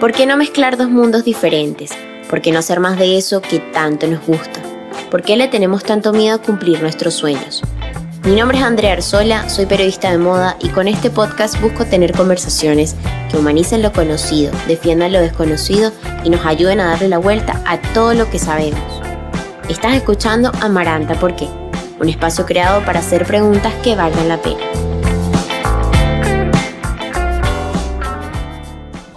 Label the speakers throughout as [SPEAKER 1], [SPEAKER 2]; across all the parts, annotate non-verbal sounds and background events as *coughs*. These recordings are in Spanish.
[SPEAKER 1] ¿Por qué no mezclar dos mundos diferentes? ¿Por qué no hacer más de eso que tanto nos gusta? ¿Por qué le tenemos tanto miedo a cumplir nuestros sueños? Mi nombre es Andrea Arzola, soy periodista de moda y con este podcast busco tener conversaciones que humanicen lo conocido, defiendan lo desconocido y nos ayuden a darle la vuelta a todo lo que sabemos. Estás escuchando Amaranta ¿Por qué? Un espacio creado para hacer preguntas que valgan la pena.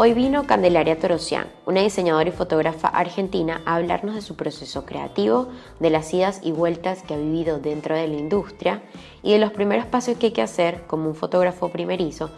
[SPEAKER 1] Hoy vino Candelaria Torosian, una diseñadora y fotógrafa argentina, a hablarnos de su proceso creativo, de las idas y vueltas que ha vivido dentro de la industria y de los primeros pasos que hay que hacer como un fotógrafo primerizo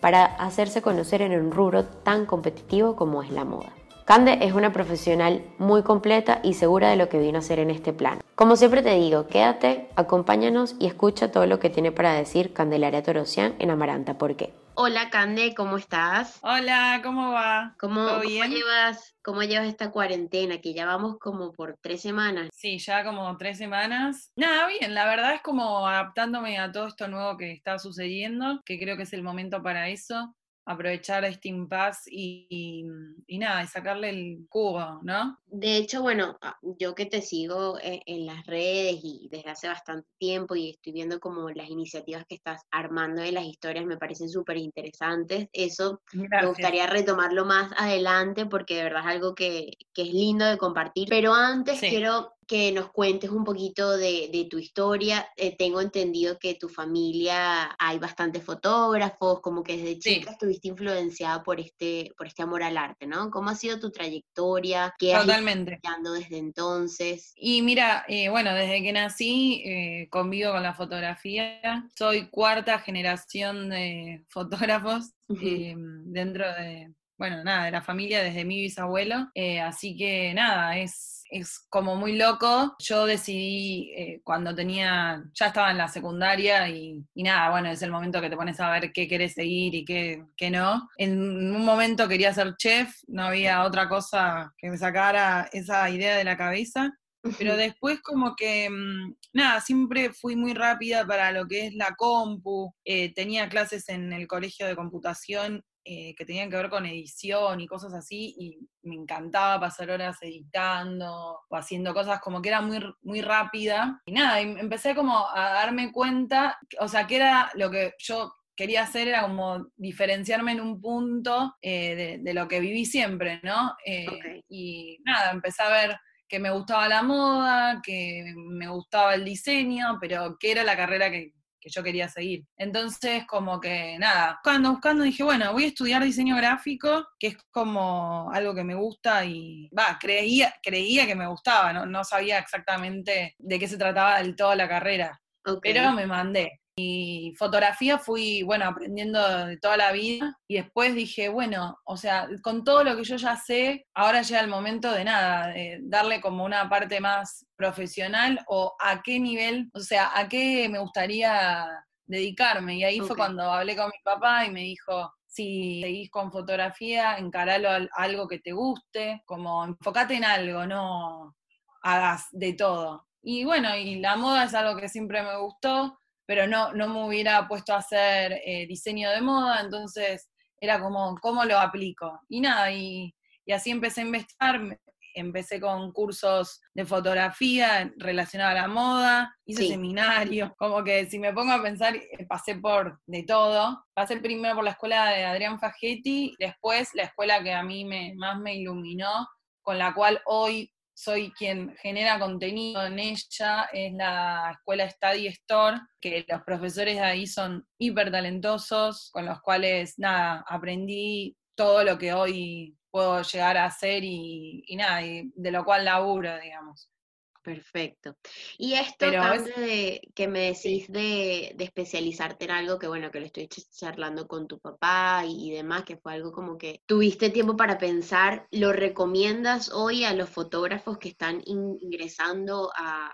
[SPEAKER 1] para hacerse conocer en un rubro tan competitivo como es la moda. Cande es una profesional muy completa y segura de lo que vino a hacer en este plano. Como siempre te digo, quédate, acompáñanos y escucha todo lo que tiene para decir Candelaria Torosian en Amaranta. ¿Por qué? Hola Cande, ¿cómo estás?
[SPEAKER 2] Hola, ¿cómo va?
[SPEAKER 1] ¿Cómo, llevas, ¿Cómo llevas esta cuarentena? Que ya vamos como por tres semanas.
[SPEAKER 2] Sí, ya como tres semanas. Nada, bien, la verdad es como adaptándome a todo esto nuevo que está sucediendo, que creo que es el momento para eso aprovechar este impasse y, y, nada, y sacarle el cubo, ¿no?
[SPEAKER 1] De hecho, bueno, ah, yo que te sigo en, en, las redes y desde hace bastante tiempo y estoy viendo como las iniciativas que estás armando de las historias me parecen súper interesantes. Eso me gustaría retomarlo más adelante porque de verdad es algo que, que es lindo de compartir. Pero antes quiero que nos cuentes un poquito de, tu historia. Eh, tengo entendido que tu familia hay bastantes fotógrafos, como que desde chica estuviste influenciada por este, por este amor al arte, ¿no? ¿Cómo ha sido tu trayectoria? ¿Qué
[SPEAKER 2] Totalmente.
[SPEAKER 1] has desde entonces?
[SPEAKER 2] Y mira, eh, bueno, desde que nací eh, convivo con la fotografía. Soy cuarta generación de *laughs* fotógrafos dentro de, bueno, nada, de la familia desde mi bisabuelo. así que nada, es es como muy loco. Yo decidí eh, cuando tenía, ya estaba en la secundaria y, nada, bueno, es el momento que te pones a ver qué querés seguir y qué, qué no. En un momento quería ser chef, no había otra cosa que me sacara esa idea de la cabeza. Pero después como que, mm, nada, siempre fui muy rápida para lo que es la compu. Eh, tenía clases en el colegio de computación eh, que tenían que ver con edición y cosas así, y me encantaba pasar horas editando o haciendo cosas como que era muy, muy rápida. Y nada, empecé como a darme cuenta, o sea, que era lo que yo quería hacer era como diferenciarme en un punto eh, de, lo que viví siempre, ¿no? Eh, y nada, empecé a ver que me gustaba la moda, que me gustaba el diseño, pero que era la carrera que, que yo quería seguir. Entonces, como que nada, buscando, buscando, dije, bueno, voy a estudiar diseño gráfico, que es como algo que me gusta y, va, creía, creía que me gustaba, no, no sabía exactamente de qué se trataba del todo la carrera, pero me mandé. Y fotografía fui, bueno, aprendiendo de toda la vida y después dije, bueno, o sea, con todo lo que yo ya sé, ahora llega el momento de nada, de darle como una parte más profesional o a qué nivel, o sea, a qué me gustaría dedicarme. Y ahí fue cuando hablé con mi papá y me dijo, si seguís con fotografía, encaralo a algo que te guste, como enfócate en algo, no hagas de todo. Y bueno, y la moda es algo que siempre me gustó, pero no, no me hubiera puesto a hacer eh, diseño de moda, entonces era como, ¿cómo lo aplico? Y nada, y, así empecé a investigar, empecé con cursos de fotografía relacionados a la moda, hice seminarios, como que si me pongo a pensar, eh, pasé por de todo. Pasé primero por la escuela de Adrián Fagetti, después la escuela que a mí me, más me iluminó, con la cual hoy soy quien genera contenido en ella, es la escuela Study Store, que los profesores de ahí son hiper talentosos, con los cuales, nada, aprendí todo lo que hoy puedo llegar a hacer y, y nada, y de lo cual laburo, digamos.
[SPEAKER 1] Perfecto. Y esto de, que me decís de, especializarte en algo, que bueno, que lo estoy charlando con tu papá y, demás, que fue algo como que tuviste tiempo para pensar, ¿lo recomiendas hoy a los fotógrafos que están ingresando a,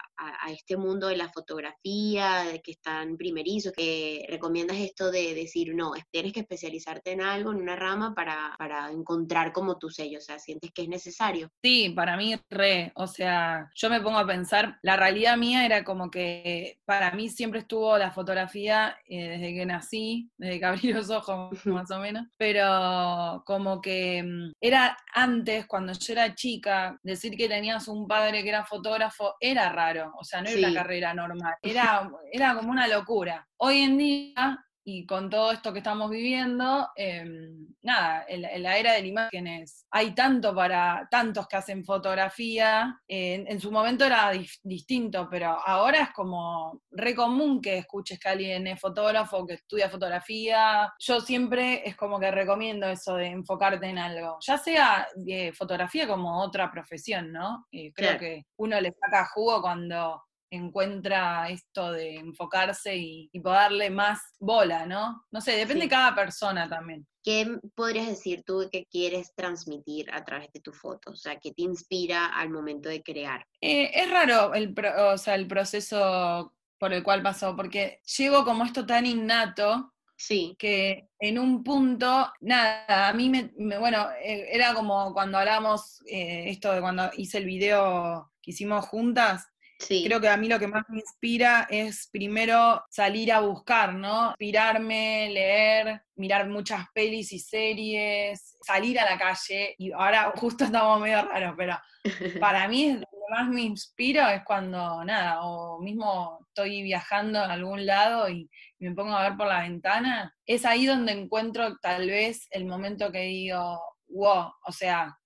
[SPEAKER 1] este mundo de la fotografía, de que están primerizos, que recomiendas esto de decir, no, tienes que especializarte en algo, en una rama, para, para encontrar como tu sello? O sea, ¿sientes que es necesario?
[SPEAKER 2] Sí, para mí re, o sea, yo me pongo a pensar, la realidad mía era como que para mí siempre estuvo la fotografía eh, desde que nací, desde que *laughs* abrí los ojos más o menos, pero como que mm, era antes, cuando yo era chica, decir que tenías un padre que era fotógrafo era raro, o sea, no era una carrera normal, *laughs* era, era como una locura. Hoy en día y con todo esto que estamos viviendo, em, nada, en, la era de imágenes hay tanto para tantos que hacen fotografía, en, su momento era distinto, pero ahora es como re común que escuches que alguien es fotógrafo, que estudia fotografía. Yo siempre es como que recomiendo eso de enfocarte en algo, ya sea de fotografía como otra profesión, ¿no? Eh, creo que uno le saca jugo cuando encuentra esto de enfocarse y, y darle más bola, ¿no? No sé, depende de cada persona también.
[SPEAKER 1] ¿Qué podrías decir tú que quieres transmitir a través de tu foto? O sea, ¿qué te inspira al momento de crear?
[SPEAKER 2] Eh, es raro el, o sea, el proceso por el cual pasó, porque llevo como esto tan innato
[SPEAKER 1] Sí.
[SPEAKER 2] Que en un punto, nada, a mí me, bueno, eh, era como cuando hablamos eh, esto de cuando hice el video que hicimos juntas, Creo que a mí lo que más me inspira es primero salir a buscar, ¿no? Inspirarme, leer, mirar muchas pelis y series, salir a la calle. Y ahora justo estamos medio raros, pero *laughs* para mí lo que más me inspiro es cuando, nada, o mismo estoy viajando a algún lado y, me pongo a ver por la ventana. Es ahí donde encuentro tal vez el momento que digo, wow, o sea,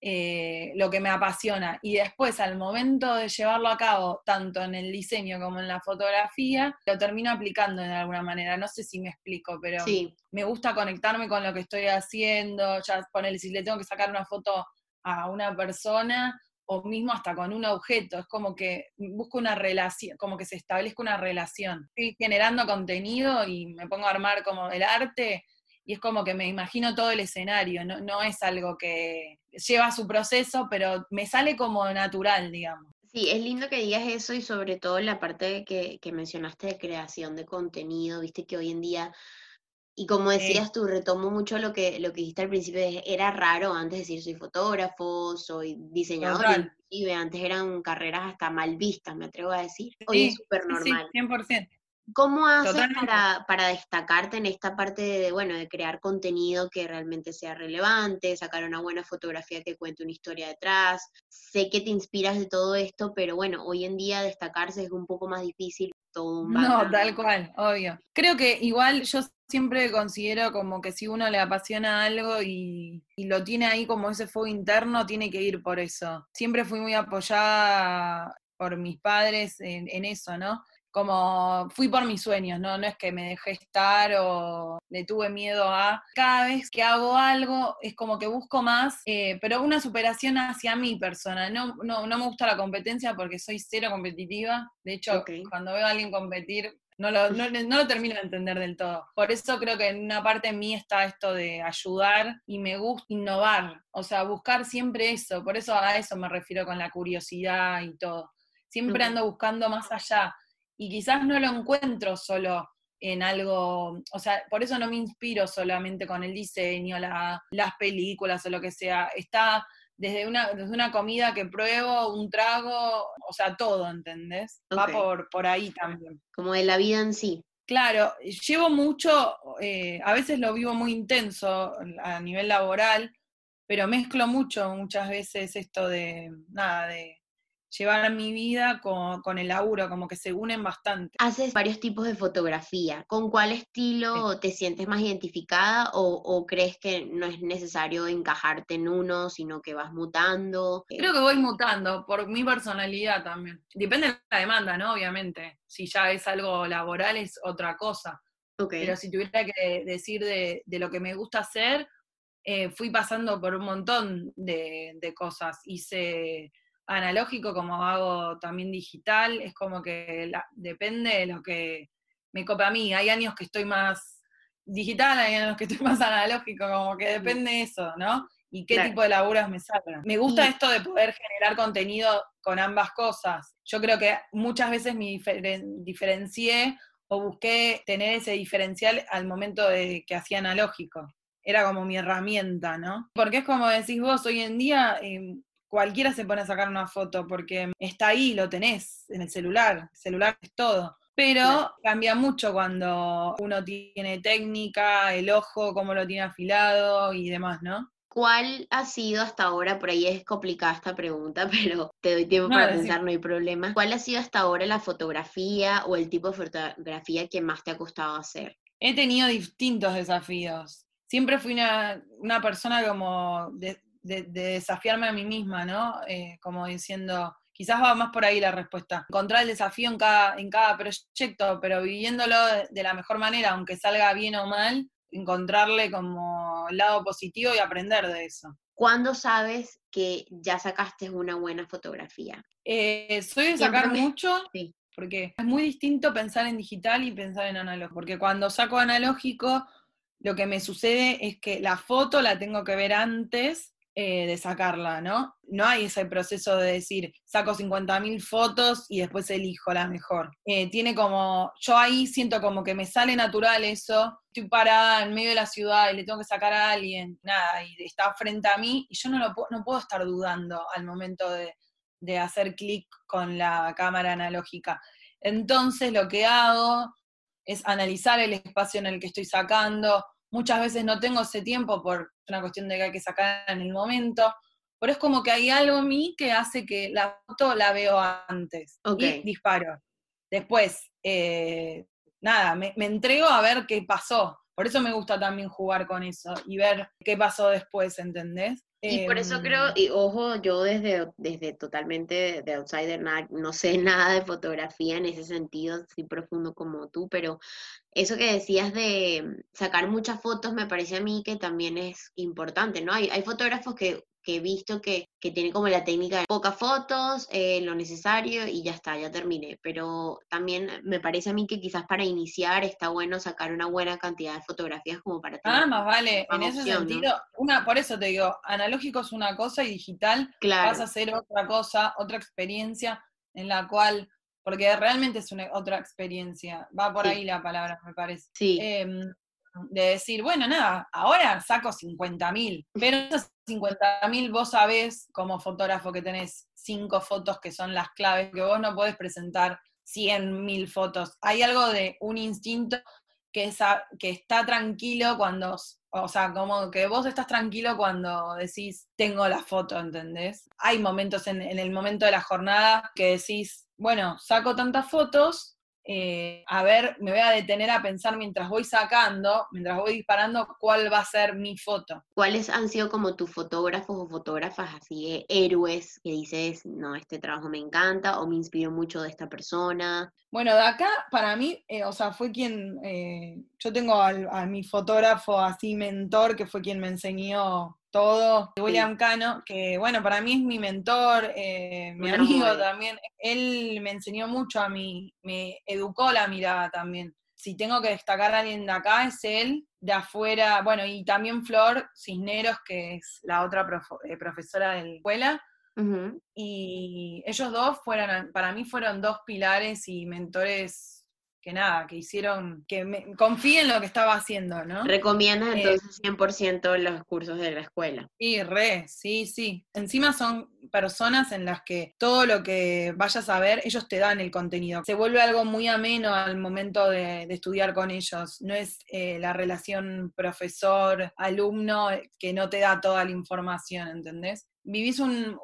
[SPEAKER 2] eh, lo que me apasiona. Y después, al momento de llevarlo a cabo, tanto en el diseño como en la fotografía, lo termino aplicando de alguna manera. No sé si me explico, pero me gusta conectarme con lo que estoy haciendo. Ya ponerle, si le tengo que sacar una foto a una persona o mismo hasta con un objeto, es como que busco una relación, como que se establezca una relación. Estoy generando contenido y me pongo a armar como el arte y es como que me imagino todo el escenario, no, no es algo que lleva su proceso, pero me sale como natural, digamos.
[SPEAKER 1] Sí, es lindo que digas eso y sobre todo la parte que, que mencionaste de creación de contenido, viste que hoy en día, y como decías tú, retomo mucho lo que, lo que dijiste al principio, era raro antes decir soy fotógrafo, soy diseñador, inclusive antes eran carreras hasta mal vistas, me atrevo a decir, hoy es súper normal.
[SPEAKER 2] Sí, 100%.
[SPEAKER 1] ¿Cómo haces para, destacarte en esta parte de, bueno, de crear contenido que realmente sea relevante, sacar una buena fotografía que cuente una historia detrás? Sé que te inspiras de todo esto, pero bueno, hoy en día destacarse es un poco más difícil. Todo
[SPEAKER 2] no, tal cual, obvio. Creo que igual yo siempre considero como que si uno le apasiona algo y, lo tiene ahí como ese fuego interno, tiene que ir por eso. Siempre fui muy apoyada por mis padres en, en eso, ¿no? Como fui por mis sueños, ¿no? No es que me dejé estar o le tuve miedo a... Cada vez que hago algo es como que busco más, eh, pero una superación hacia mi persona. No, no, no, me gusta la competencia porque soy cero competitiva. De hecho, cuando veo a alguien competir, no lo, no, no lo, termino de entender del todo. Por eso creo que en una parte de mí está esto de ayudar y me gusta innovar, o sea, buscar siempre eso. Por eso a eso me refiero con la curiosidad y todo. Siempre ando buscando más allá y quizás no lo encuentro solo en algo, o sea, por eso no me inspiro solamente con el diseño, las películas o lo que sea, está desde una, desde una comida que pruebo, un trago, o sea, todo, ¿entendés? Va por, por ahí también.
[SPEAKER 1] Como de la vida en sí.
[SPEAKER 2] Claro, llevo mucho, eh, a veces lo vivo muy intenso a nivel laboral, pero mezclo mucho muchas veces esto de, nada, de llevar mi vida con, el laburo, como que se unen bastante.
[SPEAKER 1] Haces varios tipos de fotografía. ¿Con cuál estilo te sientes más identificada o, crees que no es necesario encajarte en uno, sino que vas mutando?
[SPEAKER 2] Creo que voy mutando por mi personalidad también. Depende de la demanda, ¿no? Obviamente. Si ya es algo laboral es otra cosa. Pero si tuviera que decir de, lo que me gusta hacer, eh, fui pasando por un montón de, de cosas. Hice analógico como hago también digital, es como que depende de lo que me copa a mí. Hay años que estoy más digital, hay años que estoy *laughs* más analógico, como que depende de eso, ¿no? Y qué tipo de laburas me salen. Me gusta esto de poder generar contenido con ambas cosas. Yo creo que muchas veces me diferencié o busqué tener ese diferencial al momento de que hacía analógico. Era como mi herramienta, ¿no? Porque es como decís vos, hoy en día em, cualquiera se pone a sacar una foto porque está ahí, lo tenés en el celular, el celular es todo. Pero cambia mucho cuando uno tiene técnica, el ojo, cómo lo tiene afilado y demás, ¿no?
[SPEAKER 1] ¿Cuál ha sido hasta ahora, por ahí es complicada esta pregunta, *laughs* pero te doy tiempo para pensar, no hay problema. ¿Cuál ha sido hasta ahora la fotografía o el tipo de fotografía que más te ha costado hacer?
[SPEAKER 2] He tenido distintos desafíos. Siempre fui una, persona como de, desafiarme a mí misma, ¿no? Eh, como diciendo, quizás va más por ahí la respuesta. Encontrar el desafío en cada, en cada proyecto, pero viviéndolo de la mejor manera, aunque salga bien o mal, encontrarle como el lado positivo y aprender de eso.
[SPEAKER 1] ¿Cuándo sabes que ya sacaste una buena fotografía?
[SPEAKER 2] Eh, soy de sacar mucho, porque es muy distinto pensar en digital y pensar en analógico, porque cuando saco analógico, lo que me sucede es que la foto la tengo que ver antes eh, de sacarla, ¿no? No hay ese proceso de decir, saco 50.000 fotos y después elijo la mejor. Eh, tiene como, yo ahí siento como que me sale natural eso, estoy parada en medio de la ciudad y le tengo que sacar a alguien, nada, y está frente a mí y yo no, lo, no puedo estar dudando al momento de, de hacer clic con la cámara analógica. Entonces lo que hago es analizar el espacio en el que estoy sacando, Muchas veces no tengo ese tiempo por una cuestión de que hay que sacar en el momento, pero es como que hay algo en mí que hace que la foto la veo antes y disparo. Después, eh, nada, me, entrego a ver qué pasó. Por eso me gusta también jugar con eso y ver qué pasó después, ¿entendés?
[SPEAKER 1] Y por eso creo, em, y ojo, yo desde, desde totalmente de outsider no sé *laughs* nada de fotografía en ese sentido, así profundo como tú, pero eso que decías de sacar muchas fotos me parece a mí que también es importante, ¿no? Hay, hay fotógrafos que que he visto que, que tiene como la técnica de pocas fotos, eh, lo necesario y ya está, ya terminé. Pero también me parece a mí que quizás para iniciar está bueno sacar una buena cantidad de fotografías como para
[SPEAKER 2] tener. Ah, más vale, en ese sentido, una, por eso te digo, analógico es una cosa y digital vas a hacer otra cosa, otra experiencia en la cual porque realmente es una otra experiencia. Va por ahí la palabra, me parece.
[SPEAKER 1] Sí.
[SPEAKER 2] Em, de decir, bueno, nada, ahora saco 50.000, pero esos 50.000 vos sabés como fotógrafo que tenés cinco fotos que son las claves, que vos no podés presentar 100.000 fotos. Hay algo de un instinto que, es que está tranquilo cuando, o sea, como que vos estás tranquilo cuando decís, tengo la foto, ¿entendés? Hay momentos en, en el momento de la jornada que decís, bueno, saco tantas fotos, eh, a ver, me voy a detener a pensar mientras voy sacando, mientras voy disparando, cuál va a ser mi foto.
[SPEAKER 1] ¿Cuáles han sido como tus fotógrafos o fotógrafas así héroes que dices, no, este trabajo me encanta o me inspiró mucho de esta persona?
[SPEAKER 2] Bueno, de acá, para mí, eh, o sea, fue quien, eh, yo tengo a mi fotógrafo así mentor, que fue quien me enseñó todo. William Cano, que bueno, para mí es mi mentor, eh, mi amigo también. Él me enseñó mucho a mí, me educó la mirada también. Si tengo que destacar a alguien de acá, es él, de afuera, bueno, y también Flor Cisneros, que es la otra eh, profesora de la escuela. Y ellos dos fueron, para mí fueron dos pilares y mentores que nada, que hicieron, que me, confíen en lo que estaba haciendo, ¿no?
[SPEAKER 1] ¿Recomiendas eh, entonces 100% los cursos de la escuela?
[SPEAKER 2] Sí, re, sí, sí. Encima son personas en las que todo lo que vayas a ver, ellos te dan el contenido. Se vuelve algo muy ameno al momento de, estudiar con ellos. No es eh, la relación profesor-alumno que no te da toda la información, ¿entendés? Vivís un,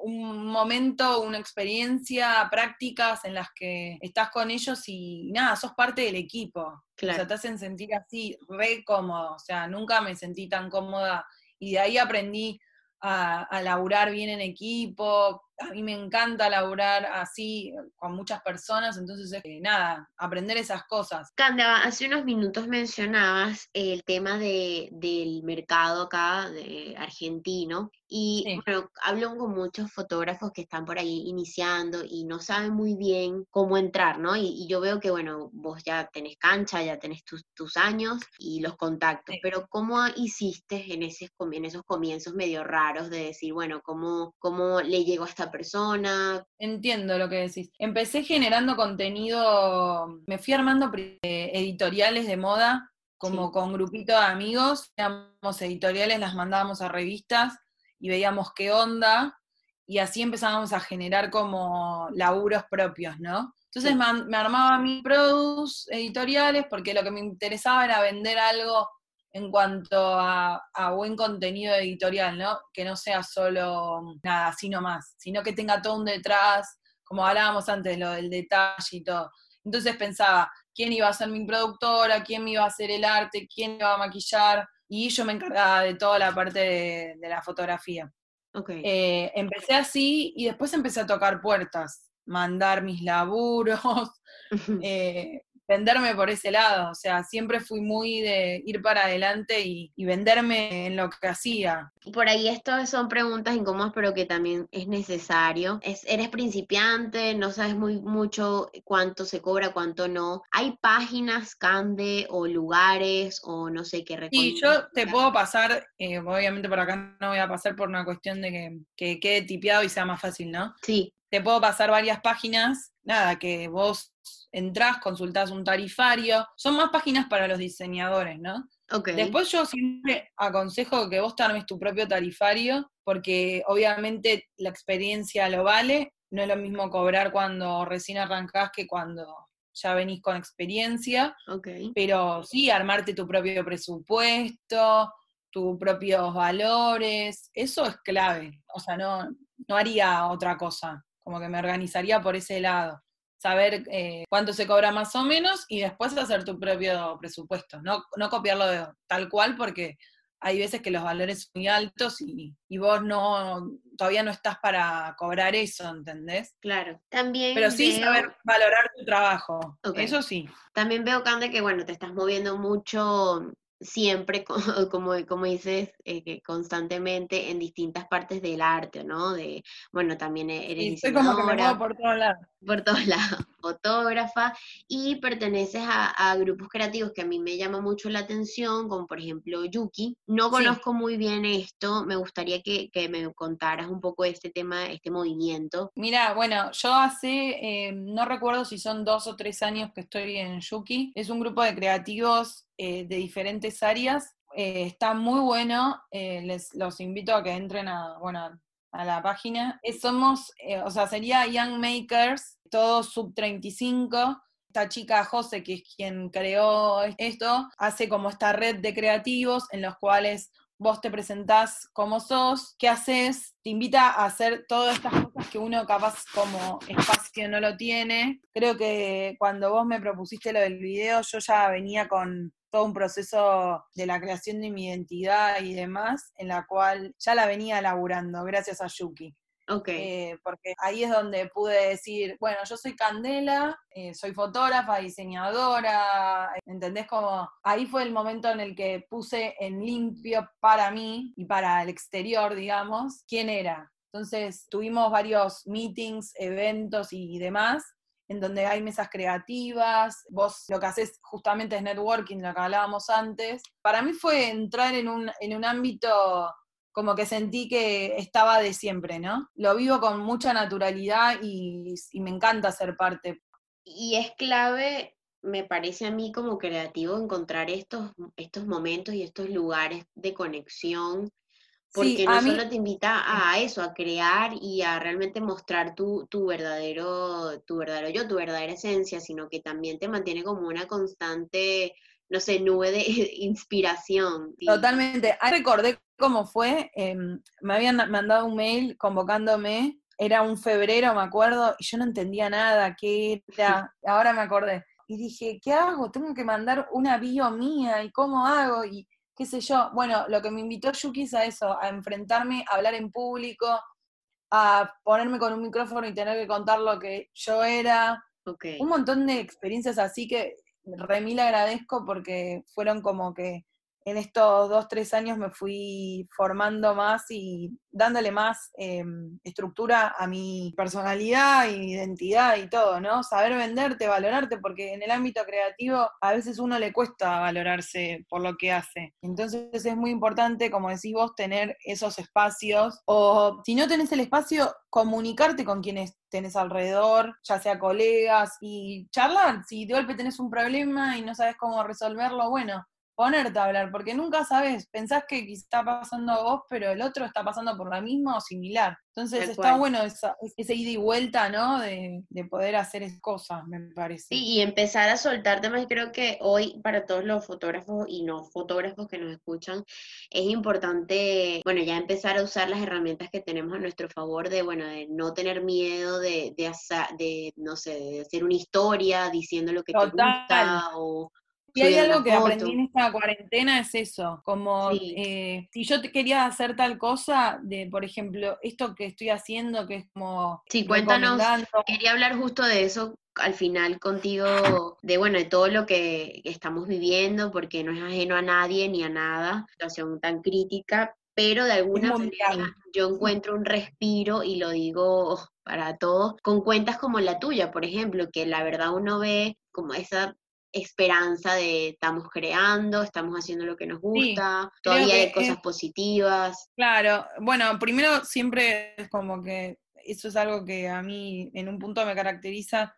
[SPEAKER 2] momento, una experiencia, prácticas en las que estás con ellos y nada, sos parte del equipo. Claro. O sea, te hacen sentir así, re cómodo. O sea, nunca me sentí tan cómoda y de ahí aprendí a, a laburar bien en equipo, a mí me encanta laburar así con muchas personas, entonces eh, nada, aprender esas cosas.
[SPEAKER 1] Canda, hace unos minutos mencionabas el tema de, del mercado acá de argentino y bueno, hablo con muchos fotógrafos que están por ahí iniciando y no saben muy bien cómo entrar, ¿no? Y, yo veo que, bueno, vos ya tenés cancha, ya tenés tus, tus años y los contactos, pero ¿cómo hiciste en, ese, en esos comienzos medio raros de decir, bueno, cómo, cómo le llegó a esta persona.
[SPEAKER 2] Entiendo lo que decís. Empecé generando contenido, me fui armando editoriales de moda, como con grupito de amigos, éramos editoriales, las mandábamos a revistas y veíamos qué onda. y así empezábamos a generar como laburos propios, ¿no? Entonces me, armaba mis produce editoriales porque lo que me interesaba era vender algo en cuanto a, buen contenido editorial, ¿no? Que no sea solo nada, así nomás, sino que tenga todo un detrás, como hablábamos antes, lo del detalle y todo. Entonces pensaba, ¿quién iba a ser mi productora? ¿Quién me iba a hacer el arte? ¿Quién me iba a maquillar? Y yo me encargaba de toda la parte de, la fotografía.
[SPEAKER 1] Okay.
[SPEAKER 2] Eh, empecé así y después empecé a tocar puertas, mandar mis laburos, *laughs* eh, venderme por ese lado. O sea, siempre fui muy de ir para adelante y, venderme en lo que hacía.
[SPEAKER 1] Por ahí esto son preguntas incómodas, pero que también es necesario. Es, eres principiante, no sabes muy mucho cuánto se cobra, cuánto no. ¿Hay páginas, Cande, o lugares, o no sé qué
[SPEAKER 2] Sí, yo te puedo pasar, eh, obviamente por acá no voy a pasar por una cuestión de que, que quede tipeado y sea más fácil, ¿no?
[SPEAKER 1] Sí.
[SPEAKER 2] Te puedo pasar varias páginas, nada, que vos entrás, consultás un tarifario, son más páginas para los diseñadores, ¿no?
[SPEAKER 1] Okay.
[SPEAKER 2] Después yo siempre aconsejo que vos te armes tu propio tarifario, porque obviamente la experiencia lo vale, no es lo mismo cobrar cuando recién arrancás que cuando ya venís con experiencia,
[SPEAKER 1] okay.
[SPEAKER 2] pero sí, armarte tu propio presupuesto, tus propios valores, eso es clave, o sea, no, no haría otra cosa, como que me organizaría por ese lado saber eh, cuánto se cobra más o menos y después hacer tu propio presupuesto, no, no copiarlo de, tal cual porque hay veces que los valores son muy altos y, vos no todavía no estás para cobrar eso, ¿entendés?
[SPEAKER 1] Claro. También
[SPEAKER 2] Pero sí saber valorar tu trabajo. Eso sí.
[SPEAKER 1] También veo, Cande, que bueno, te estás moviendo mucho siempre, *laughs* como, como dices, eh, constantemente en distintas partes del arte, ¿no? De, bueno, también e-, eres
[SPEAKER 2] sí, como que me muevo por todos lados.
[SPEAKER 1] Por todos *laughs* lados, fotógrafa, y perteneces a, grupos creativos que a mí me llama mucho la atención, como por ejemplo Yuki. No conozco muy bien esto, me gustaría que, me contaras un poco este tema, este movimiento.
[SPEAKER 2] Mira, bueno, yo hace, eh, no recuerdo si son dos o tres años que estoy en Yuki, es un grupo de creativos eh, de diferentes áreas. Eh, está muy bueno, eh, les los invito a que entren a, bueno, a la página. somos, o sea, sería Young Makers, todos sub 35. Esta chica José, que es quien creó esto, hace como esta red de creativos en los cuales vos te presentás como sos, qué haces, te invita a hacer todas estas cosas que uno capaz como espacio no lo tiene. Creo que cuando vos me propusiste lo del video, yo ya venía con todo un proceso de la creación de mi identidad y demás, en la cual ya la venía elaborando gracias a Yuki.
[SPEAKER 1] Okay.
[SPEAKER 2] Eh, porque ahí es donde pude decir, bueno, yo soy Candela, eh, soy fotógrafa, diseñadora, ¿entendés? Como ahí fue el momento en el que puse en limpio para mí y para el exterior, digamos, quién era. Entonces tuvimos varios meetings, eventos y demás, en donde hay mesas creativas, vos lo que haces justamente es networking, lo que hablábamos antes. Para mí fue entrar en un, en un ámbito como que sentí que estaba de siempre, ¿no? Lo vivo con mucha naturalidad y, me encanta ser parte.
[SPEAKER 1] Y es clave, me parece a mí como creativo, encontrar estos, estos momentos y estos lugares de conexión, porque no solo te invita a eso, a crear y a realmente mostrar tu, tu, verdadero, tu verdadero yo, tu verdadera esencia, sino que también te mantiene como una constante no sé, nube de *laughs* inspiración.
[SPEAKER 2] Totalmente. Ahí recordé cómo fue, em, me habían mandado un mail convocándome, era un febrero, me acuerdo, y yo no entendía nada, qué *laughs* era, ahora me acordé. Y dije, ¿qué hago? Tengo que mandar una bio mía, ¿y cómo hago? Y qué sé yo. Bueno, lo que me invitó Yuki es a eso, a enfrentarme, a hablar en público, a ponerme con un micrófono y tener que contar lo que yo era. Un montón de experiencias así que remil agradezco porque fueron como que en estos dos, tres años me fui formando más y dándole más em, estructura a mi personalidad y identidad y todo, ¿no? Saber venderte, valorarte, porque en el ámbito creativo a veces uno le cuesta valorarse por lo que hace. Entonces es muy importante, como decís vos, tener esos espacios o si no tenés el espacio, comunicarte con quienes tenés alrededor, ya sea colegas y charlar. Si de golpe tenés un problema y no sabes cómo resolverlo, bueno, ponerte a hablar, porque nunca sabes, pensás que está pasando a vos, pero el otro está pasando por la misma o similar. Entonces está bueno esa, ese ida y vuelta, ¿no? De, poder hacer esas cosas, me parece.
[SPEAKER 1] Sí, y empezar a soltar temas. Creo que hoy para todos los fotógrafos y no fotógrafos que nos escuchan, es importante, bueno, ya empezar a usar las herramientas que tenemos a nuestro favor de, bueno, de no tener miedo de, de, de no sé, de hacer una historia diciendo lo que te gusta o
[SPEAKER 2] y hay algo que aprendí en esta cuarentena, es eso, como eh, si yo te quería hacer tal cosa, de por ejemplo, esto que estoy haciendo, que es como...
[SPEAKER 1] Sí, cuéntanos, quería hablar justo de eso al final contigo, de bueno, de todo lo que estamos viviendo, porque no es ajeno a nadie ni a nada, situación tan crítica, pero de alguna manera yo encuentro un respiro y lo digo para todos, con cuentas como la tuya, por ejemplo, que la verdad uno ve como esa esperanza de estamos creando, estamos haciendo lo que nos gusta, todavía hay cosas positivas.
[SPEAKER 2] Claro, bueno, primero siempre es como que eso es algo que a mí en un punto me caracteriza,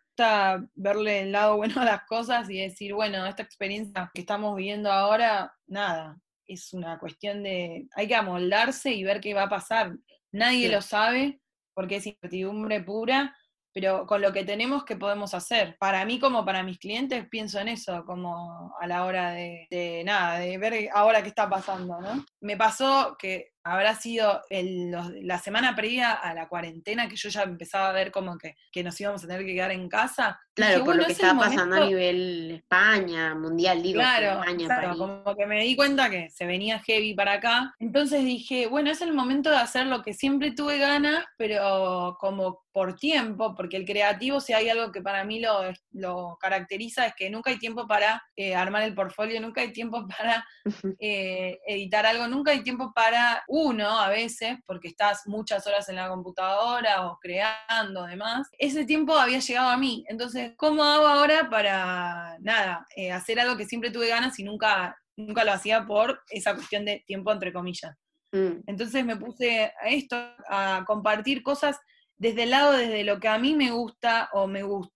[SPEAKER 2] verle el lado *laughs* bueno a las cosas y decir, bueno, esta experiencia que estamos viviendo ahora, nada, es una cuestión de, hay que amoldarse y ver qué va a pasar. Nadie lo sabe porque es incertidumbre pura pero con lo que tenemos, ¿qué podemos hacer? Para mí como para mis clientes pienso en eso, como a la hora de, nada, de ver ahora qué está pasando, ¿no? Me pasó que habrá sido la semana previa a la cuarentena que yo ya empezaba a ver como que, nos íbamos a tener que quedar en casa.
[SPEAKER 1] Claro, por lo que estaba pasando a nivel España, mundial, digo,
[SPEAKER 2] claro, España, como que me di cuenta que se venía heavy para acá. Entonces dije, bueno, es el momento de hacer lo que siempre tuve ganas, pero como por tiempo, porque el creativo, si hay algo que para mí lo, lo caracteriza, es que nunca hay tiempo para eh, armar el portfolio, nunca hay tiempo *laughs* para *laughs* eh, editar algo, nunca hay tiempo para uno a veces, porque estás muchas horas en la computadora o creando, demás. Ese tiempo había llegado a mí. Entonces, ¿cómo hago ahora para, nada, eh, hacer algo que siempre tuve ganas y nunca, nunca lo hacía por esa cuestión de tiempo, entre comillas? Mm. Entonces me puse a esto, a compartir cosas desde el lado, desde lo que a mí me gusta o me gustó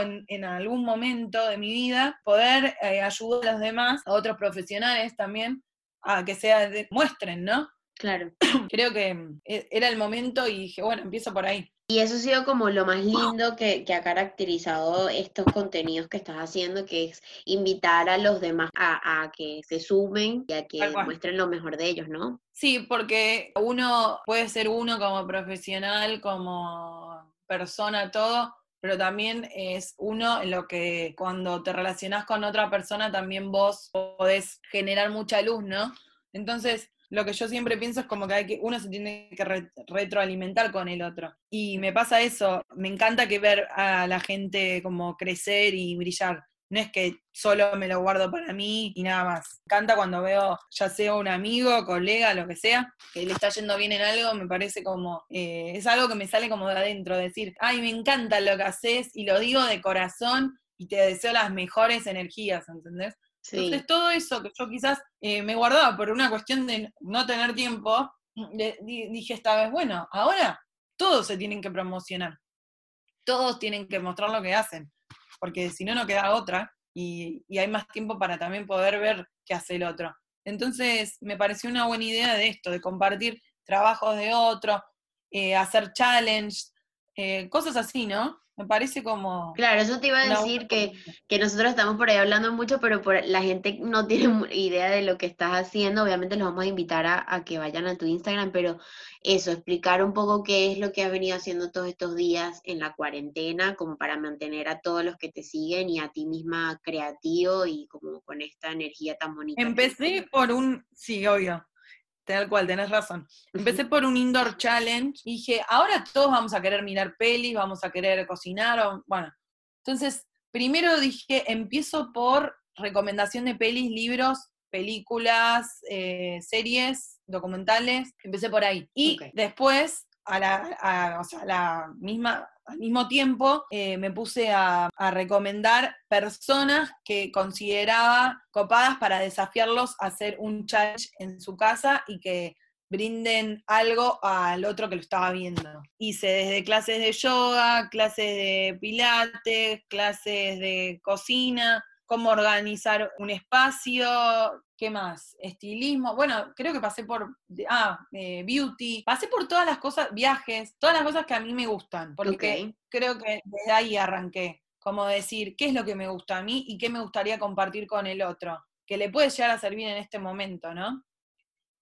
[SPEAKER 2] en, algún momento de mi vida, poder eh, ayudar a los demás, a otros profesionales también, a que se muestren, ¿no?
[SPEAKER 1] Claro. *clears throat*
[SPEAKER 2] Creo que mm, e, era el momento y dije, bueno, empiezo por ahí.
[SPEAKER 1] Y eso ha sido como lo más lindo que, ha caracterizado estos contenidos que estás haciendo, que es invitar a los demás a, que se sumen y a que muestren lo mejor de ellos, ¿no?
[SPEAKER 2] Sí, porque uno puede ser uno como profesional, como persona, todo, pero también es uno en lo que cuando te relacionas con otra persona también vos podés generar mucha luz, ¿no? Entonces, lo que yo siempre pienso es como que, hay que uno se tiene que retroalimentar con el otro. Y me pasa eso, me encanta que ver a la gente como crecer y brillar. No es que solo me lo guardo para mí y nada más. Me encanta cuando veo, ya sea un amigo, colega, lo que sea, que le está yendo bien en algo, me parece como, eh, es algo que me sale como de adentro, decir, ay, me encanta lo que haces y lo digo de corazón y te deseo las mejores energías, ¿entendés? Entonces, todo eso que yo quizás eh, me guardaba por una cuestión de no tener tiempo, dije esta vez, bueno, ahora todos se tienen que promocionar. Todos tienen que mostrar lo que hacen, porque si no, no queda otra y, hay más tiempo para también poder ver qué hace el otro. Entonces, me pareció una buena idea de esto, de compartir trabajos de otro, eh, hacer challenge, eh, cosas así, ¿no? Me parece como...
[SPEAKER 1] Claro, eso te iba a decir que, que, nosotros estamos por ahí hablando mucho, pero por, la gente no tiene idea de lo que estás haciendo. Obviamente los vamos a invitar a, que vayan a tu Instagram, pero eso, explicar un poco qué es lo que has venido haciendo todos estos días en la cuarentena, como para mantener a todos los que te siguen y a ti misma creativo y como con esta energía tan bonita.
[SPEAKER 2] Empecé por un, sí, obvio, Tal cual, tenés razón. Empecé por un indoor challenge y dije, ahora todos vamos a querer mirar pelis, vamos a querer cocinar, o, bueno. Entonces, primero dije, empiezo por recomendación de pelis, libros, películas, eh, series, documentales, empecé por ahí. Y después, a la, a la misma, al mismo tiempo eh, me puse a, recomendar personas que consideraba copadas para desafiarlos a hacer un challenge en su casa y que brinden algo al otro que lo estaba viendo. Hice desde clases de yoga, clases de pilates, clases de cocina, cómo organizar un espacio, ¿qué más? Estilismo, bueno, creo que pasé por, ah, eh, beauty, pasé por todas las cosas, viajes, todas las cosas que a mí me gustan, porque creo que desde ahí arranqué, como decir, ¿qué es lo que me gusta a mí y qué me gustaría compartir con el otro? Que le puede llegar a servir en este momento, ¿no?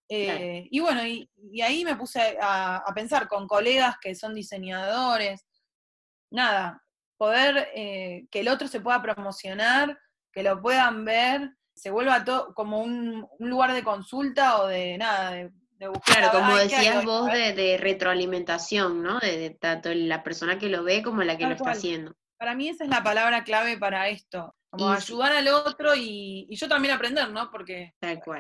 [SPEAKER 2] Eh, y bueno, y, ahí me puse a, pensar con colegas que son diseñadores, nada, poder que el otro se pueda promocionar que lo puedan ver, se vuelva todo como un, lugar de consulta o de nada, de, buscar.
[SPEAKER 1] Claro, como decías vos, de, retroalimentación, ¿no? De, tanto la persona que lo ve como la que lo está haciendo.
[SPEAKER 2] Para mí esa es la palabra clave para esto, como ayudar al otro y, yo también aprender, ¿no? Porque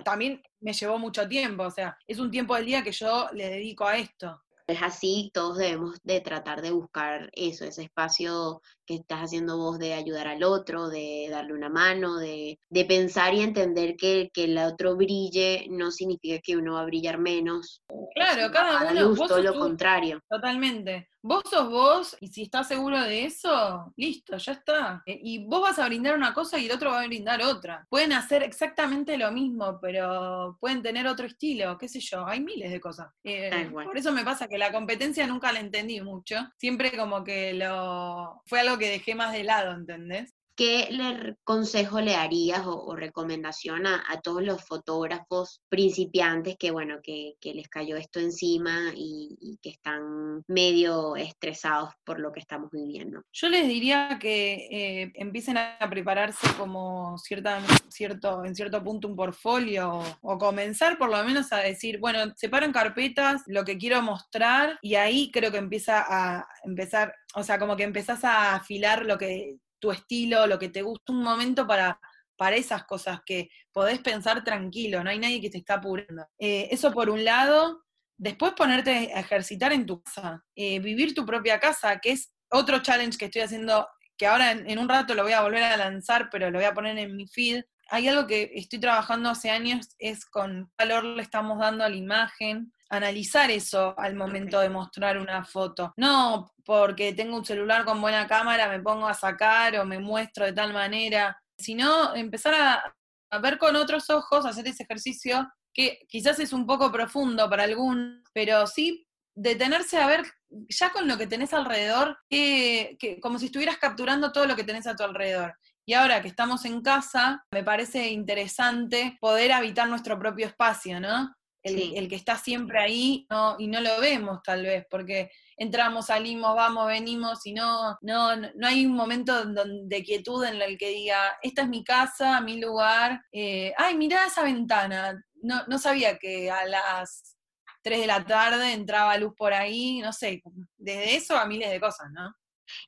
[SPEAKER 2] también me llevó mucho tiempo, o sea, es un tiempo del día que yo le dedico a esto
[SPEAKER 1] es así, todos debemos de tratar de buscar eso, ese espacio que estás haciendo vos de ayudar al otro, de darle una mano, de, pensar y entender que, que, el otro brille no significa que uno va a brillar menos.
[SPEAKER 2] Claro, cada uno.
[SPEAKER 1] todo lo contrario.
[SPEAKER 2] Totalmente. Vos sos vos y si estás seguro de eso, listo, ya está. Eh, y vos vas a brindar una cosa y el otro va a brindar otra. Pueden hacer exactamente lo mismo, pero pueden tener otro estilo, qué sé yo, hay miles de cosas. Eh, por eso me pasa que la competencia nunca la entendí mucho. Siempre como que lo fue algo que dejé más de lado, ¿entendés?
[SPEAKER 1] ¿Qué le, consejo le darías o, recomendación a, todos los fotógrafos principiantes que, bueno, que, les cayó esto encima y, que están medio estresados por lo que estamos viviendo?
[SPEAKER 2] Yo les diría que eh, empiecen a prepararse como cierta, cierto, en cierto punto un portfolio o, comenzar por lo menos a decir, bueno, separo en carpetas lo que quiero mostrar y ahí creo que empieza a empezar, o sea, como que empezás a afilar lo que tu estilo, lo que te gusta, un momento para, para esas cosas que podés pensar tranquilo, no hay nadie que te está apurando. Eh, eso por un lado. Después ponerte a ejercitar en tu casa, eh, vivir tu propia casa, que es otro challenge que estoy haciendo, que ahora en, un rato lo voy a volver a lanzar, pero lo voy a poner en mi feed. Hay algo que estoy trabajando hace años, es con valor le estamos dando a la imagen, analizar eso al momento de mostrar una foto. No porque tengo un celular con buena cámara, me pongo a sacar o me muestro de tal manera, sino empezar a, ver con otros ojos, hacer ese ejercicio que quizás es un poco profundo para algún, pero sí detenerse a ver ya con lo que tenés alrededor, que, como si estuvieras capturando todo lo que tenés a tu alrededor. Y ahora que estamos en casa, me parece interesante poder habitar nuestro propio espacio, ¿no? El, que está siempre ahí no, y no lo vemos tal vez, porque entramos, salimos, vamos, venimos y no, no, no hay un momento de quietud en el que diga, esta es mi casa, mi lugar, eh, ay, mira esa ventana, no, no sabía que a las 3 de la tarde entraba luz por ahí, no sé, desde eso a miles de cosas, ¿no?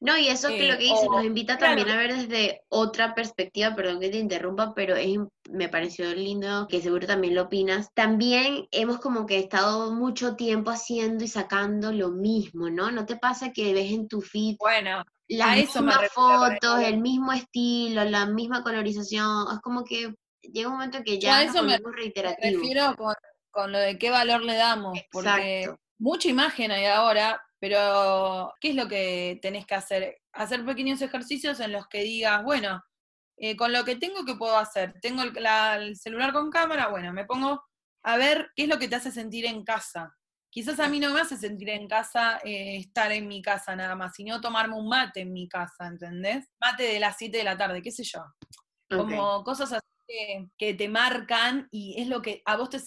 [SPEAKER 1] No, y eso que lo que dice nos invita también a ver desde otra perspectiva, perdón que te interrumpa, pero es, me pareció lindo, que seguro también lo opinas. También hemos como que estado mucho tiempo haciendo y sacando lo mismo, ¿no? ¿No te pasa que ves en tu feed
[SPEAKER 2] bueno,
[SPEAKER 1] las mismas fotos, el mismo estilo, la misma colorización? Es como que llega un momento que ya
[SPEAKER 2] eso me, reiterativo. refiero con, lo de qué valor le damos, porque mucha imagen hay ahora, pero, ¿qué es lo que tenés que hacer? Hacer pequeños ejercicios en los que digas, bueno, eh, con lo que tengo, ¿qué puedo hacer? Tengo el, celular con cámara, bueno, me pongo a ver qué es lo que te hace sentir en casa. Quizás a mí no me hace sentir en casa eh, estar en mi casa nada más, sino tomarme un mate en mi casa, ¿entendés? Mate de las 7 de la tarde, qué sé yo. Como cosas así que, te marcan y es lo que a vos te,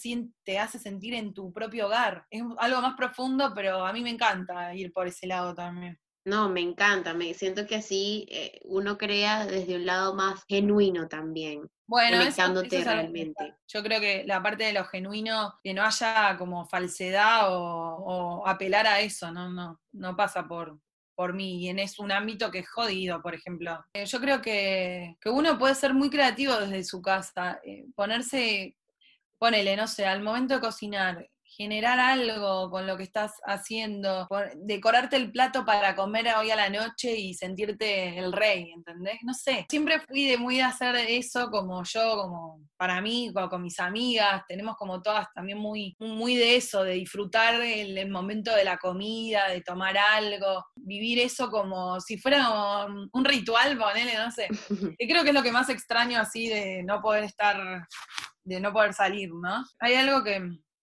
[SPEAKER 2] te hace sentir en tu propio hogar. Es algo más profundo, pero a mí me encanta ir por ese lado también.
[SPEAKER 1] No, me encanta, me siento que así eh, uno crea desde un lado más genuino también. Bueno, conectándote realmente.
[SPEAKER 2] Yo creo que la parte de lo genuino, que no haya como falsedad o, o apelar a eso, no, no, no pasa por, por mí y en es un ámbito que es jodido, por ejemplo. Eh, yo creo que, uno puede ser muy creativo desde su casa, eh, ponerse, ponele, no sé, al momento de cocinar, generar algo con lo que estás haciendo, decorarte el plato para comer hoy a la noche y sentirte el rey, ¿entendés? No sé, siempre fui de muy de hacer eso como yo, como para mí, con, mis amigas, tenemos como todas también muy, muy de eso, de disfrutar el, momento de la comida, de tomar algo, vivir eso como si fuera un, ritual, ponele, no sé. *laughs* Y creo que es lo que más extraño así de no poder estar, de no poder salir, ¿no? Hay algo que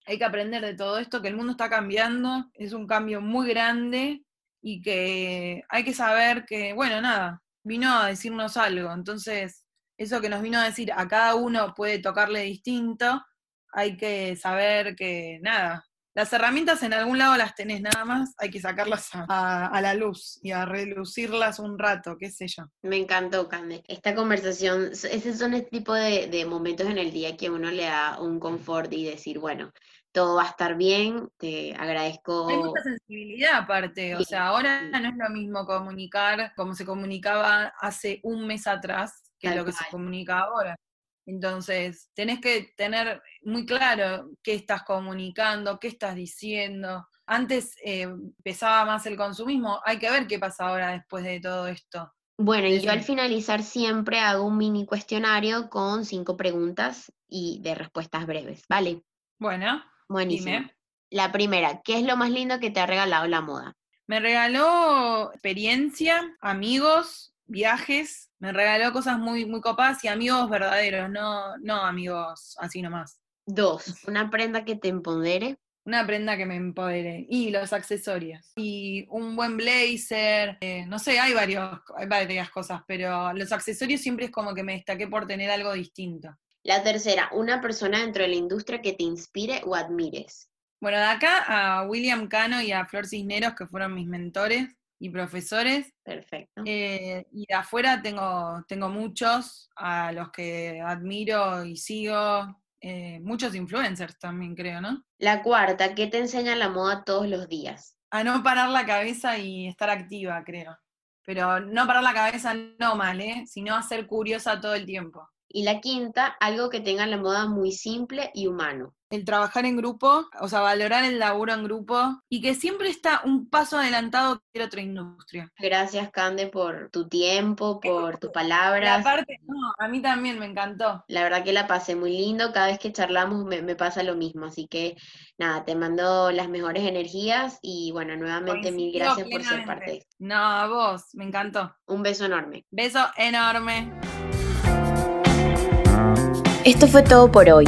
[SPEAKER 2] hay que aprender de todo esto, que el mundo está cambiando, es un cambio muy grande y que hay que saber que, bueno, nada, vino a decirnos algo. Entonces, eso que nos vino a decir a cada uno puede tocarle distinto, hay que saber que, nada, las herramientas en algún lado las tenés nada más, hay que sacarlas a, la luz y a relucirlas un rato, qué sé yo.
[SPEAKER 1] Me encantó, Cande. Esta conversación, ese son el tipo de, de momentos en el día que uno le da un confort y decir, bueno, todo va a estar bien, te agradezco.
[SPEAKER 2] Hay mucha sensibilidad aparte, o sea, ahora no es lo mismo comunicar como se comunicaba hace un mes atrás que lo que se comunica ahora. Entonces, tenés que tener muy claro qué estás comunicando, qué estás diciendo. Antes eh, pesaba más el consumismo, hay que ver qué pasa ahora después de todo esto.
[SPEAKER 1] Bueno, y yo al finalizar siempre hago un mini cuestionario con cinco preguntas y de respuestas breves, ¿vale?
[SPEAKER 2] Bueno.
[SPEAKER 1] Buenísimo. La primera, ¿qué es lo más lindo que te ha regalado la moda?
[SPEAKER 2] Me regaló experiencia, amigos, viajes, me regaló cosas muy, muy copadas y amigos verdaderos, no, no amigos así nomás.
[SPEAKER 1] Dos, una prenda que te empodere.
[SPEAKER 2] Una prenda que me empodere. Y los accesorios. Y un buen blazer. Eh, no sé, hay, varios, hay varias cosas, pero los accesorios siempre es como que me destaqué por tener algo distinto.
[SPEAKER 1] La tercera, una persona dentro de la industria que te inspire o admires.
[SPEAKER 2] Bueno, de acá a William Cano y a Flor Cisneros, que fueron mis mentores y profesores.
[SPEAKER 1] Perfecto.
[SPEAKER 2] Eh, y de afuera tengo, tengo muchos a los que admiro y sigo. Eh, muchos influencers también, creo, ¿no?
[SPEAKER 1] La cuarta, ¿qué te enseña la moda todos los días?
[SPEAKER 2] A no parar la cabeza y estar activa, creo. Pero no parar la cabeza no mal, ¿eh? Sino a ser curiosa todo el tiempo.
[SPEAKER 1] Y la quinta, algo que tenga la moda muy simple y humano.
[SPEAKER 2] El trabajar en grupo, o sea, valorar el laburo en grupo y que siempre está un paso adelantado que otra industria.
[SPEAKER 1] Gracias, Cande, por tu tiempo, por tus palabras.
[SPEAKER 2] Aparte, no, a mí también me encantó.
[SPEAKER 1] La verdad que la pasé muy lindo, cada vez que charlamos me, me pasa lo mismo, así que nada, te mando las mejores energías y bueno, nuevamente mil gracias por ser parte de esto.
[SPEAKER 2] No, a vos, me encantó.
[SPEAKER 1] Un beso enorme.
[SPEAKER 2] Beso enorme.
[SPEAKER 1] Esto fue todo por hoy.